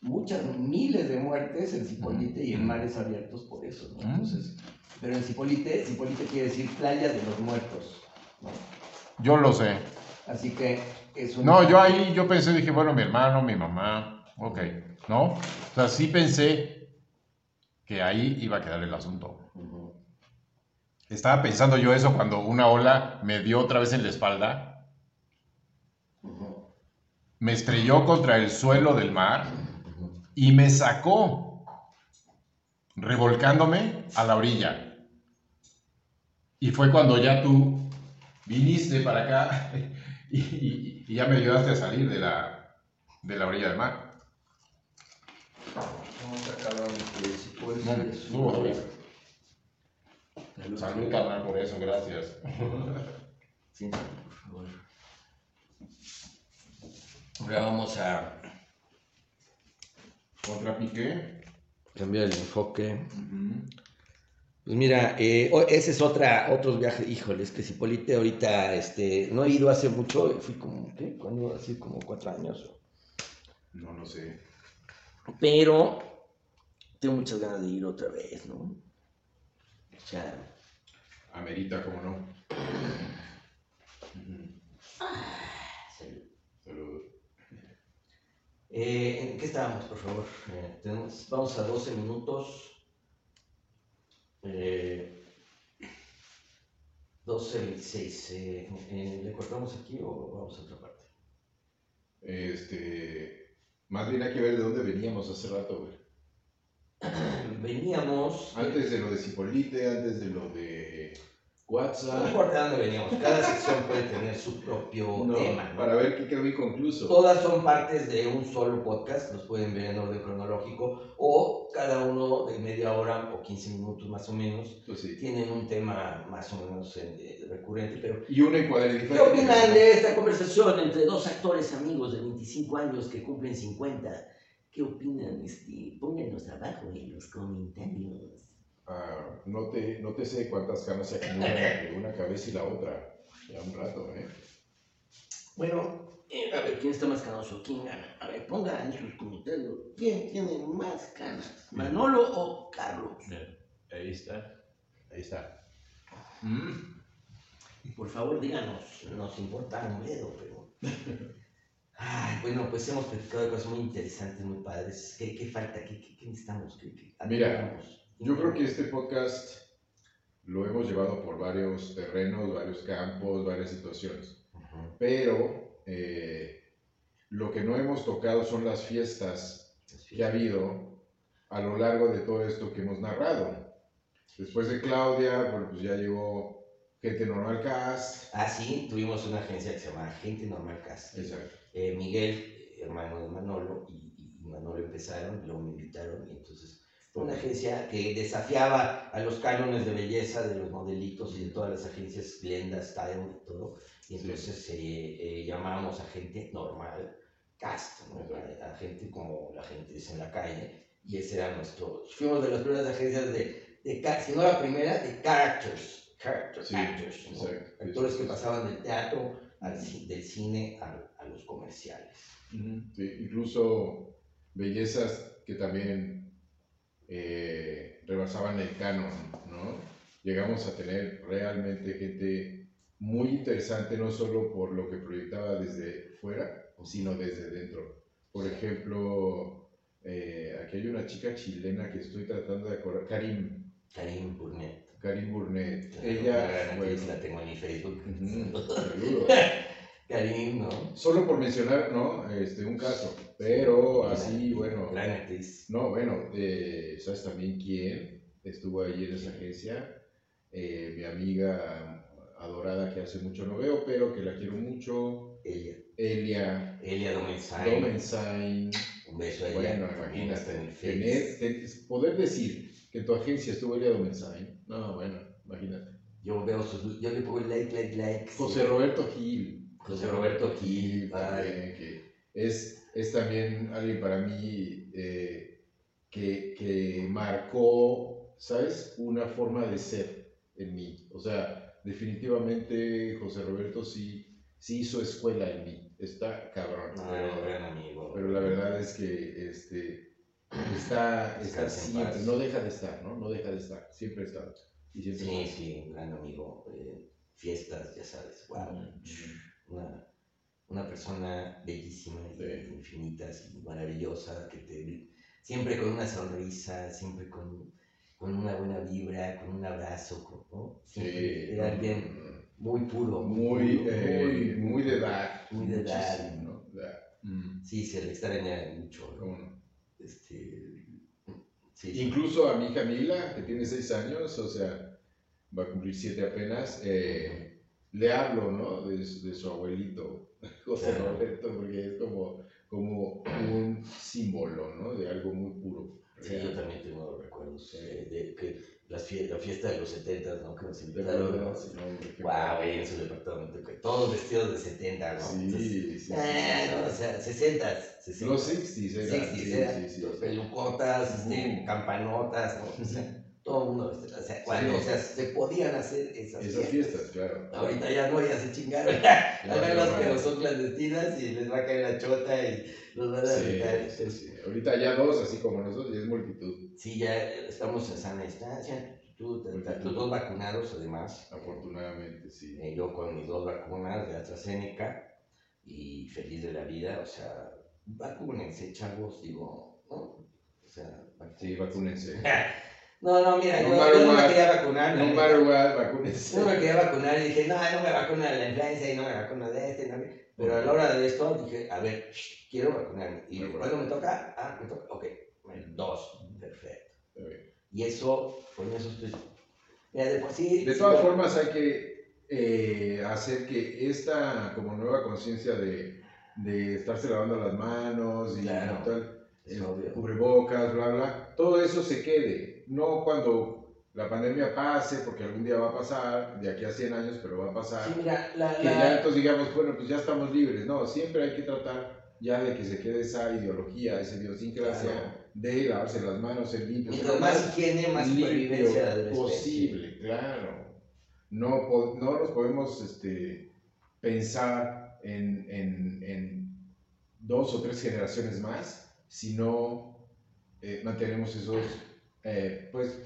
muchas, miles de muertes en Cipolite y en Mm. mares abiertos por eso, ¿no? Mm. Entonces, pero en Cipolite, Cipolite quiere decir playa de los muertos, ¿no? Yo lo sé. Así que es un... No, yo ahí, yo pensé, dije, bueno, mi hermano, mi mamá, ok, ¿no? O sea, sí pensé que ahí iba a quedar el asunto. Ujú. Estaba pensando yo eso cuando una ola me dio otra vez en la espalda, me estrelló contra el suelo del mar y me sacó, revolcándome a la orilla. Y fue cuando ya tú viniste para acá y, y- y ya me ayudaste a salir de la, de la orilla del mar. Vamos a acabar de decir, pues, No, Salud, carnal, por eso, gracias. Sí, por favor. Ahora vamos a Contra Piqué. cambiar el enfoque. Pues mira, eh, o- ese es otra, otros viajes, híjole, es que Cipolite ahorita, este, no he ido hace mucho, fui como, ¿qué? Cuando, así como cuatro años. No lo sé. Pero tengo muchas ganas de ir otra vez, ¿no? Sea, Amerita, cómo no. salud. Salud. Eh, ¿En qué estábamos, por favor? Eh, tenemos- vamos a 12 minutos. Eh, 12, 26. Eh, eh, ¿Le cortamos aquí o vamos a otra parte? Este. Más bien hay que ver de dónde veníamos hace rato, güey. Veníamos. Antes de lo de Cipolite, antes de lo de No WhatsApp. importa dónde veníamos, cada sección puede tener su propio No, tema. ¿no? para ver qué quedó inconcluso. Todas son partes de un solo podcast, los pueden ver en orden cronológico, o cada uno de media hora o 15 minutos más o menos. Pues sí. Tienen un tema más o menos eh, recurrente, pero Y un encuadre ¿Qué diferente. opinan de esta conversación entre dos actores amigos de 25 años que cumplen 50? ¿Qué opinan? Este, pónganos abajo en los comentarios. Ah, no, te, no te sé cuántas canas se acumulan de una cabeza y la otra. Ya un rato, ¿eh? Bueno, eh, a ver, ¿quién está más canoso? ¿Quién gana? A ver, pongan en sus comentarios. ¿Quién tiene más canas? ¿Manolo o Carlos? Ahí está. Ahí está. Por favor, díganos. Nos importa un dedo, pero... Bueno, pues hemos platicado cosas muy interesantes, muy padres. ¿Qué, qué falta? ¿Qué, qué, qué necesitamos? ¿Qué, Mira? Yo creo que este podcast lo hemos llevado por varios terrenos, varios campos, varias situaciones. Pero eh, lo que no hemos tocado son las fiestas que ha habido a lo largo de todo esto que hemos narrado. Después de Claudia, bueno, pues ya llegó Gente Normal Cast. Ah, sí, tuvimos una agencia que se llama Gente Normal Cast. Exacto. Eh, Miguel, hermano de Manolo, y, y Manolo empezaron, luego me invitaron, y entonces fue una agencia que desafiaba a los cánones de belleza de los modelitos y de todas las agencias, Glenda, Style y todo, y entonces eh, eh, llamábamos a gente normal, cast, ¿no? a, a gente como la gente dice en la calle, y ese era nuestro, fuimos de las primeras agencias de, de si no la primera, de characters, characters, Sí, actors, ¿no? actores que pasaban del teatro al del cine a, a los comerciales. Sí, incluso bellezas que también eh, rebasaban el canon, ¿no? Llegamos a tener realmente gente muy interesante, no solo por lo que proyectaba desde fuera, sino desde dentro. Por ejemplo, eh, aquí hay una chica chilena que estoy tratando de acordar, Karim, Karim Burnett. Karim Burnett. Una Ella, bueno, la tengo en mi Facebook. ujú, saludos. Karim, ¿no? Solo por mencionar, ¿no? Este, un caso, pero así, bueno. No, bueno, eh, ¿sabes también quién estuvo ahí en esa agencia? Eh, mi amiga adorada que hace mucho no veo, pero que la quiero mucho, Ella. Elia Elia Domenzain. Domenzain. Un beso a ella. Bueno, imagínate, el tener, Face. te- poder decir que en tu agencia estuvo Elia Domenzain. No, bueno, imagínate. Yo veo sus. Yo le pongo like, like, like. José Roberto Gil. José Roberto Gil. también, que es, es también alguien para mí eh, que, que marcó, ¿sabes? Una forma de ser en mí. O sea, definitivamente José Roberto sí, sí hizo escuela en mí. Está cabrón. No, pero, gran amigo. pero la verdad es que este, está, está siempre, paz. no deja de estar, ¿no? No deja de estar. Siempre está. Y siempre Sí, sí, un gran amigo. eh, fiestas, ya sabes. Wow. Una, una persona bellísima y Sí. infinita, así, maravillosa, que te siempre con una sonrisa, siempre con, con una buena vibra, con un abrazo, con- ¿no? Siempre era alguien muy puro, muy, puro, eh, muy de edad. Muy de edad. ¿no? Edad. Sí, se le extraña mucho. ¿no? Este, sí, sí. Incluso a mi hija Mila, que tiene seis años, o sea, va a cumplir siete apenas, eh, le hablo, ¿no? De, de su abuelito, José. Roberto, porque es como, como un símbolo, ¿no? De algo muy puro. Sí, yo también tengo recuerdos eh, de que las fie- la fiesta de los 70, ¿no? Que nos ¿Te invitaron. acuerdas? No, hombre, qué Wow, en su departamento, que todos vestidos de 70, ¿no? Entonces, Sí, sí, sí. Eh, no, o sea, 60, 60. Los 60s era. 60s, sí, era, sí, sí. los pelucotas, este, Ujú. campanotas, ¿no? O sea, todo el mundo, o sea, cuando Sí. o sea, se podían hacer esas, Esas fiestas, claro. Ahorita ya no, ya se chingaron. Ya, Al ya, menos bueno. que son clandestinas y les va a caer la chota y los van a sí, sí. Ahorita ya dos, así como nosotros, ya es multitud, Sí, ya estamos en sana distancia, tú, los dos vacunados además. afortunadamente, sí. Eh, yo con mis dos vacunas de AstraZeneca y feliz de la vida, o sea, vacúnense, chavos, digo, ¿no? O sea, Sí, vacúnense. No, no, mira, No yo, yo no me quería vacunar. No matter what, vacúnense. Yo no me quería vacunar y dije, no, no me vacuno de la influenza y no me vacuno de este, no me- Pero a la hora de esto dije, a ver, shh, quiero vacunarme. ¿Y cuándo me toca? Ah, me toca, ok, bueno, dos, perfecto. Bien. Y eso, con eso estoy... Mira, de por sí... De sí, todas no- formas, hay que eh, hacer que esta como nueva conciencia de, de estarse lavando las manos y Claro. tal, obvio. cubrebocas, bla, bla, todo eso se quede. No cuando la pandemia pase, porque algún día va a pasar, de aquí a 100 años, pero va a pasar. Sí, mira, la, que la- ya entonces digamos, bueno, pues ya estamos libres. No, siempre hay que tratar ya de que se quede esa ideología, esa idiosincrasia Claro. de lavarse las manos, ser limpios. mientras lo más higiene, más limpio supervivencia de la especie. posible, claro. No, no nos podemos este, pensar en, en- en dos o tres generaciones más si no eh, mantenemos esos, eh, pues,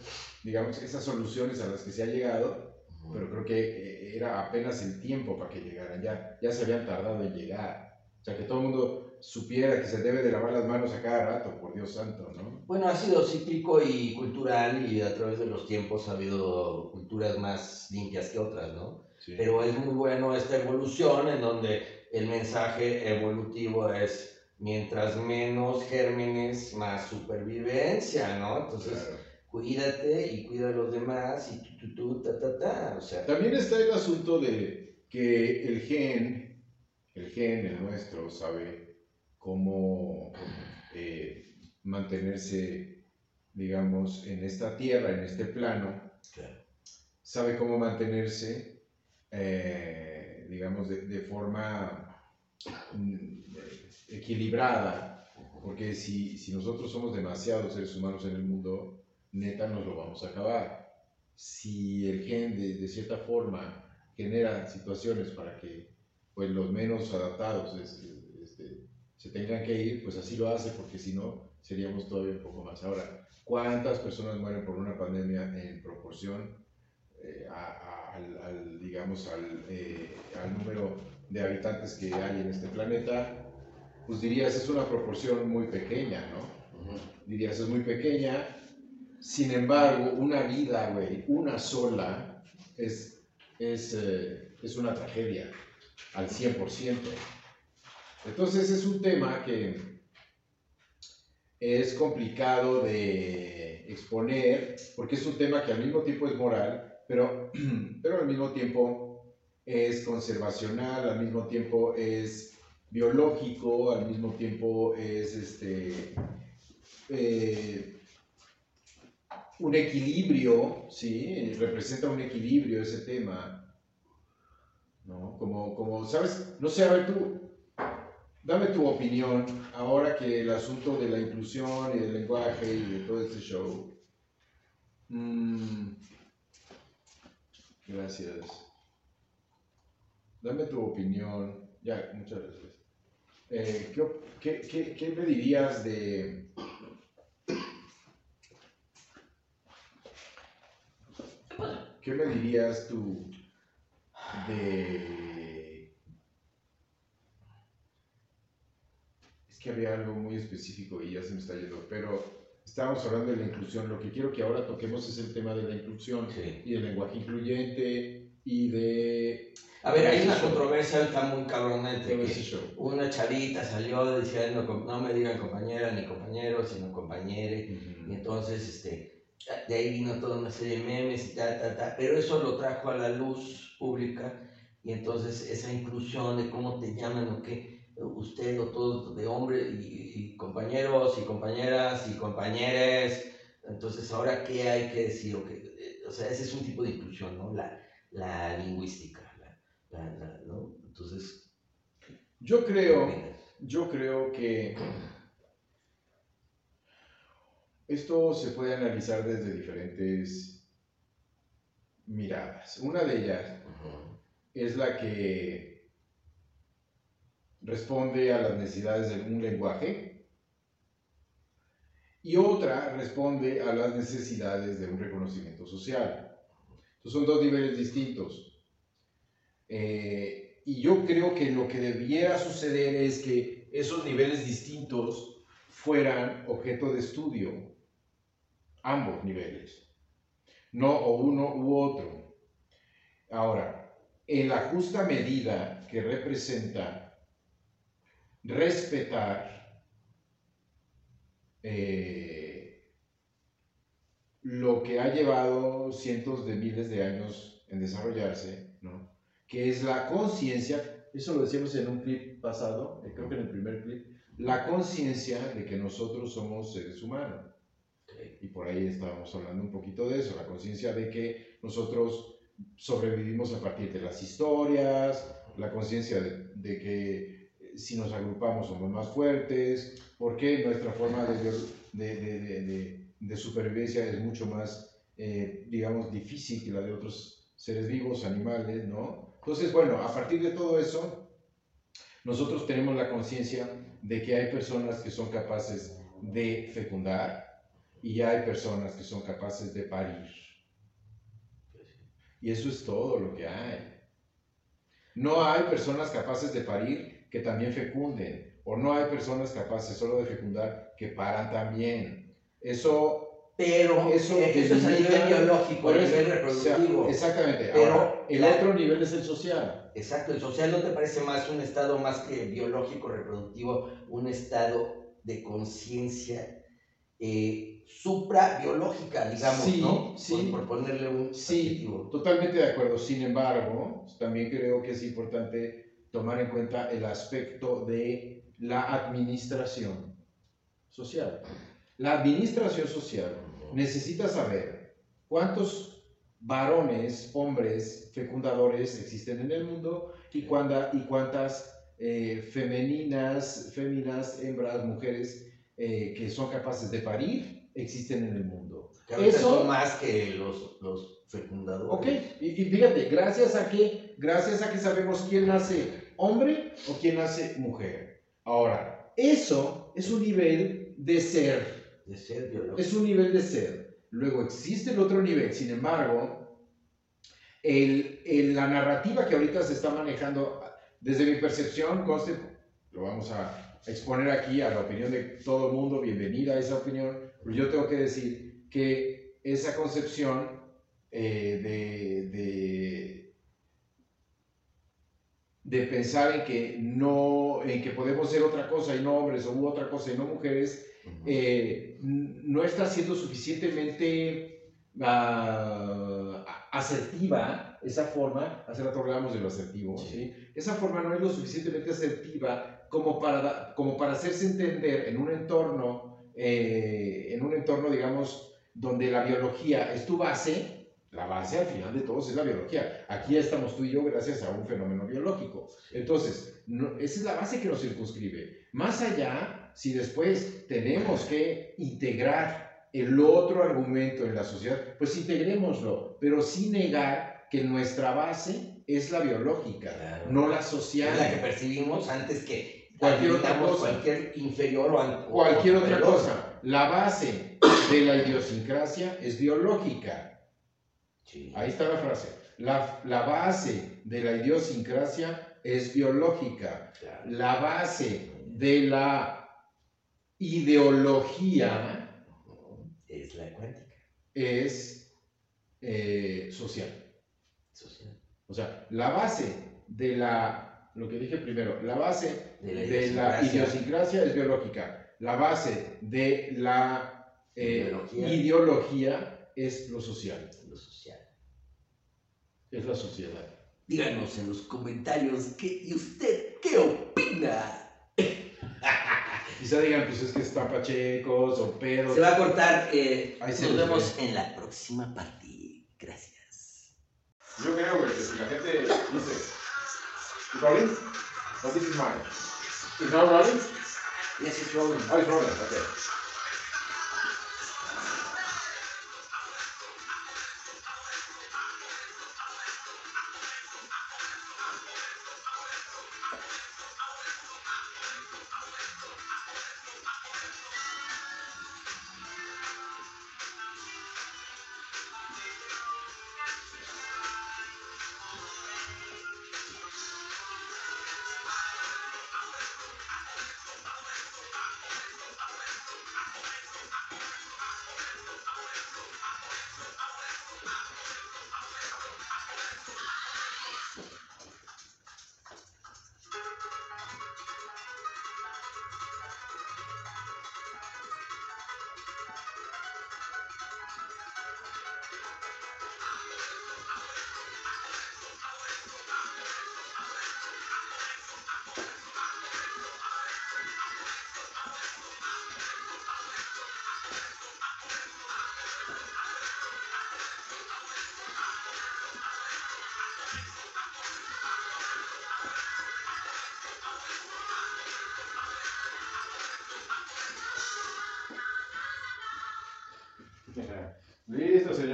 digamos, esas soluciones a las que se ha llegado, pero creo que eh, era apenas el tiempo para que llegaran, ya, ya se habían tardado en llegar. O sea, que todo el mundo supiera que se debe de lavar las manos a cada rato, por Dios santo, ¿no? Bueno, ha sido cíclico y cultural y a través de los tiempos ha habido culturas más limpias que otras, ¿no? Sí. Pero es muy bueno esta evolución en donde el mensaje evolutivo es mientras menos gérmenes, más supervivencia, ¿no? Entonces, Claro. cuídate y cuida a los demás y tú, tú, tú, ta, ta, ta. O sea, También está el asunto de que el gen, el gen, el nuestro, sabe cómo eh, mantenerse, digamos, en esta tierra, en este plano, claro. sabe cómo mantenerse, eh, digamos, de, de forma equilibrada, porque si, si nosotros somos demasiados seres humanos en el mundo, neta nos lo vamos a acabar. Si el gen de, de cierta forma genera situaciones para que pues, los menos adaptados es- este, se tengan que ir, pues así lo hace, porque si no seríamos todavía un poco más. Ahora, ¿cuántas personas mueren por una pandemia en proporción eh, al, digamos, al, eh, al número de habitantes que hay en este planeta? Pues dirías, es una proporción muy pequeña, ¿no? Dirías, es muy pequeña. Sin embargo, una vida, güey, una sola, es, es, eh, es una tragedia al 100%. Entonces es un tema que es complicado de exponer, porque es un tema que al mismo tiempo es moral, pero, pero al mismo tiempo es conservacional, al mismo tiempo es biológico, al mismo tiempo es este, eh, un equilibrio, ¿sí? Representa un equilibrio ese tema, ¿no? Como, como, ¿sabes? No sé, a ver tú, dame tu opinión ahora que el asunto de la inclusión y del lenguaje y de todo este show. Mm, gracias. Dame tu opinión. Ya, muchas gracias. Eh, ¿qué, qué, qué, qué me dirías de... ¿Qué me dirías tú de... Es que había algo muy específico y ya se me está yendo, pero estábamos hablando de la inclusión. Lo que quiero que ahora toquemos es el tema de la inclusión Sí. y del lenguaje incluyente y de A ver, hay una controversia ahorita muy cabrona entre todo que una chavita salió diciendo, "Com- no me digan compañera ni compañero, sino compañere. Y entonces, este, de ahí vino toda una serie de memes y ta, ta, ta, pero eso lo trajo a la luz pública y entonces esa inclusión de cómo te llaman o qué, usted o todos de hombre y, y compañeros y compañeras y compañeres, entonces ahora qué hay que decir, o, qué? O sea, ese es un tipo de inclusión, ¿no? La, la lingüística, la, la- la- ¿no? Entonces, Yo creo, yo creo que esto se puede analizar desde diferentes miradas. Una de ellas es la que responde a las necesidades de un lenguaje y otra responde a las necesidades de un reconocimiento social. Entonces son dos niveles distintos. Eh, y yo creo que lo que debiera suceder es que esos niveles distintos fueran objeto de estudio, ambos niveles, no o uno u otro. Ahora, en la justa medida que representa respetar eh, lo que ha llevado cientos de miles de años en desarrollarse, ¿no? Que es la conciencia, eso lo decíamos en un clip pasado, eh, creo que en el primer clip, la conciencia de que nosotros somos seres humanos. Y por ahí estábamos hablando un poquito de eso, la conciencia de que nosotros sobrevivimos a partir de las historias, la conciencia de, de que eh, si nos agrupamos somos más fuertes, porque nuestra forma de- de- de supervivencia es mucho más, eh, digamos, difícil que la de otros seres vivos, animales, ¿no? Entonces, bueno, a partir de todo eso, nosotros tenemos la conciencia de que hay personas que son capaces de fecundar y hay personas que son capaces de parir. Y eso es todo lo que hay. No hay personas capaces de parir que también fecunden, o no hay personas capaces solo de fecundar que paran también. Eso, Pero eso, eh, eso es a nivel biológico, a nivel o sea, reproductivo. exactamente. Pero Ahora, el la- otro nivel es el social. Exacto, el social no te parece más un estado más que biológico, reproductivo, un estado de conciencia eh, suprabiológica, digamos, Sí, ¿no? sí. Por, por ponerle un Sí, adjetivo. totalmente de acuerdo. Sin embargo, también creo que es importante tomar en cuenta el aspecto de la administración social. La administración social necesita saber cuántos varones, hombres, fecundadores existen en el mundo y, y cuántas eh, femeninas, féminas, hembras, mujeres eh, que son capaces de parir existen en el mundo. Eso- son más que los, los fecundadores. Ok, y, y fíjate, gracias a que, gracias a que sabemos quién nace hombre o quién nace mujer. Ahora, eso es un nivel de ser, Es un nivel de ser. Luego existe el otro nivel, sin embargo, el, el- la narrativa que ahorita se está manejando, desde mi percepción, conste, lo vamos a exponer aquí a la opinión de todo el mundo, bienvenida a esa opinión, pero yo tengo que decir que esa concepción eh, de, de, de pensar en que no, en que podemos ser otra cosa y no hombres, o otra cosa y no mujeres, eh, no está siendo suficientemente a- asertiva esa forma, hace rato de lo asertivo, Sí. ¿sí? esa forma no es lo suficientemente asertiva como para, como para hacerse entender en un entorno, eh, en un entorno, digamos, donde la biología es tu base, la base al final de todos es la biología. Aquí estamos tú y yo gracias a un fenómeno biológico. Entonces, no- esa es la base que nos circunscribe. Más allá, si después tenemos que integrar el otro argumento en la sociedad, pues integrémoslo, pero sin negar que nuestra base es la biológica, Claro. no la Es social. la que percibimos antes que Cualquier otra cosa. cualquier inferior o, o Cualquier otra cosa. La base de la idiosincrasia es biológica. Sí. Ahí está la frase. La, la base de la idiosincrasia es biológica. Claro. La base de la ideología Es la cuántica. es eh, social. social. O sea, la base de la, lo que dije primero, la base De la de la idiosincrasia. es biológica. La base de la eh, Ideología. ideología es Lo social. Es la sociedad. Díganos en los comentarios qué, y usted qué opina. Quizá digan, pues es que están pachecos o pedos. Se va a cortar. eh, Ahí nos vemos ve. en la próxima parte. Gracias. Yo creo, que si la gente dice. No, this is mine. Is not rolling? Yes, it's rolling. Oh, it's rolling, okay.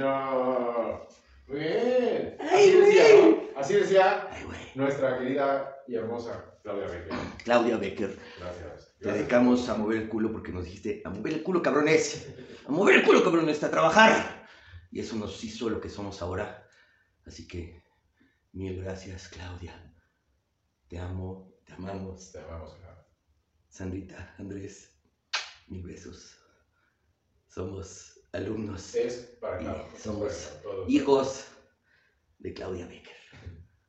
Señor. Muy bien. Ay, Así decía. Así decía nuestra querida y hermosa Claudia Becker. Claudia Becker, Gracias. te dedicamos a mover el culo porque nos dijiste, a mover el culo, cabrones. A mover el culo, cabrones, a trabajar. Y eso nos hizo lo que somos ahora. Así que, mil gracias, Claudia. Te amo, te amamos. Te amamos, Claudia. Sandrita, Andrés, mil besos. Somos alumnos, Es para Y Claudia. somos Para hijos de Claudia Becker.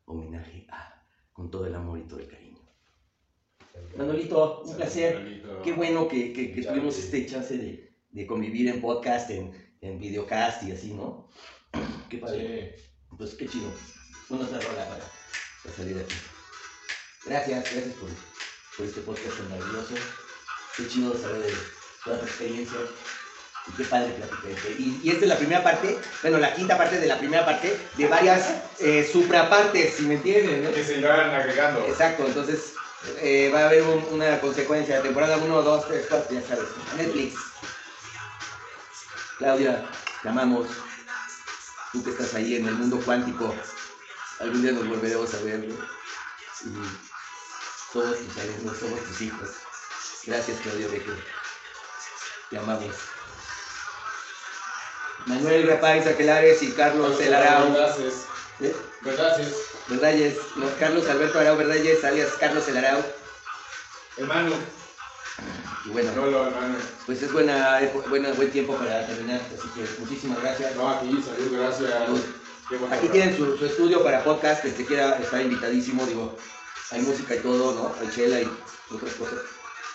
Homenaje a, con todo el amor y todo el cariño. Manolito, un placer. Manolito. Qué bueno que, que, tuvimos este chance de, de convivir en podcast, en, en videocast y así, ¿no? Qué padre. Sí. Pues qué chido. Una otra rola para, para salir de aquí. Gracias, gracias por, por este podcast tan maravilloso. Qué chido saber de toda tu experiencia. Y qué padre platicar. Y, y esta es la primera parte, bueno, la quinta parte de la primera parte de varias eh, suprapartes, si me entienden, ¿no? Que se irán agregando. Exacto, entonces eh, va a haber un- una consecuencia. Temporada 1, 2, 3, 4, ya sabes. Netflix. Claudia, te amamos. Tú que estás ahí en el mundo cuántico. Algún día nos volveremos a ver. ¿no? Y somos tus alumnos, somos tus hijos. Gracias, Claudia Becker. Te amamos. Manuel Rapáez Aquelares y Carlos Elarao. Gracias. ¿Eh? Gracias. Verdalles, no, Carlos Alberto Arau Verdalles, alias Carlos El Arau. Hermano. Y bueno, No lo, hermano. pues es buena, buena, buen tiempo para terminar, así que muchísimas gracias. No, aquí, salud, gracias. Aquí tienen su, su estudio para podcast, que se quiera estar invitadísimo, digo, hay música y todo, ¿no? Hay chela y otras cosas.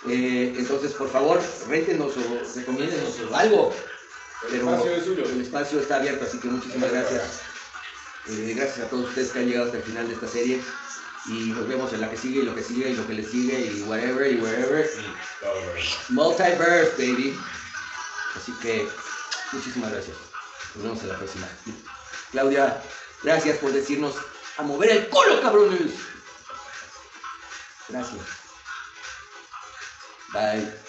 Eh, entonces, por favor, réntenos o recomiéndenos o algo. El Pero espacio el espacio está abierto, así que muchísimas gracias. Eh, gracias a todos ustedes que han llegado hasta el final de esta serie. Y nos vemos en la que sigue y lo que sigue y lo que le sigue y whatever y wherever. Multiverse, baby. Así que muchísimas gracias. Nos vemos en la próxima. Claudia, gracias por decirnos a mover el culo, cabrones. Gracias. Bye.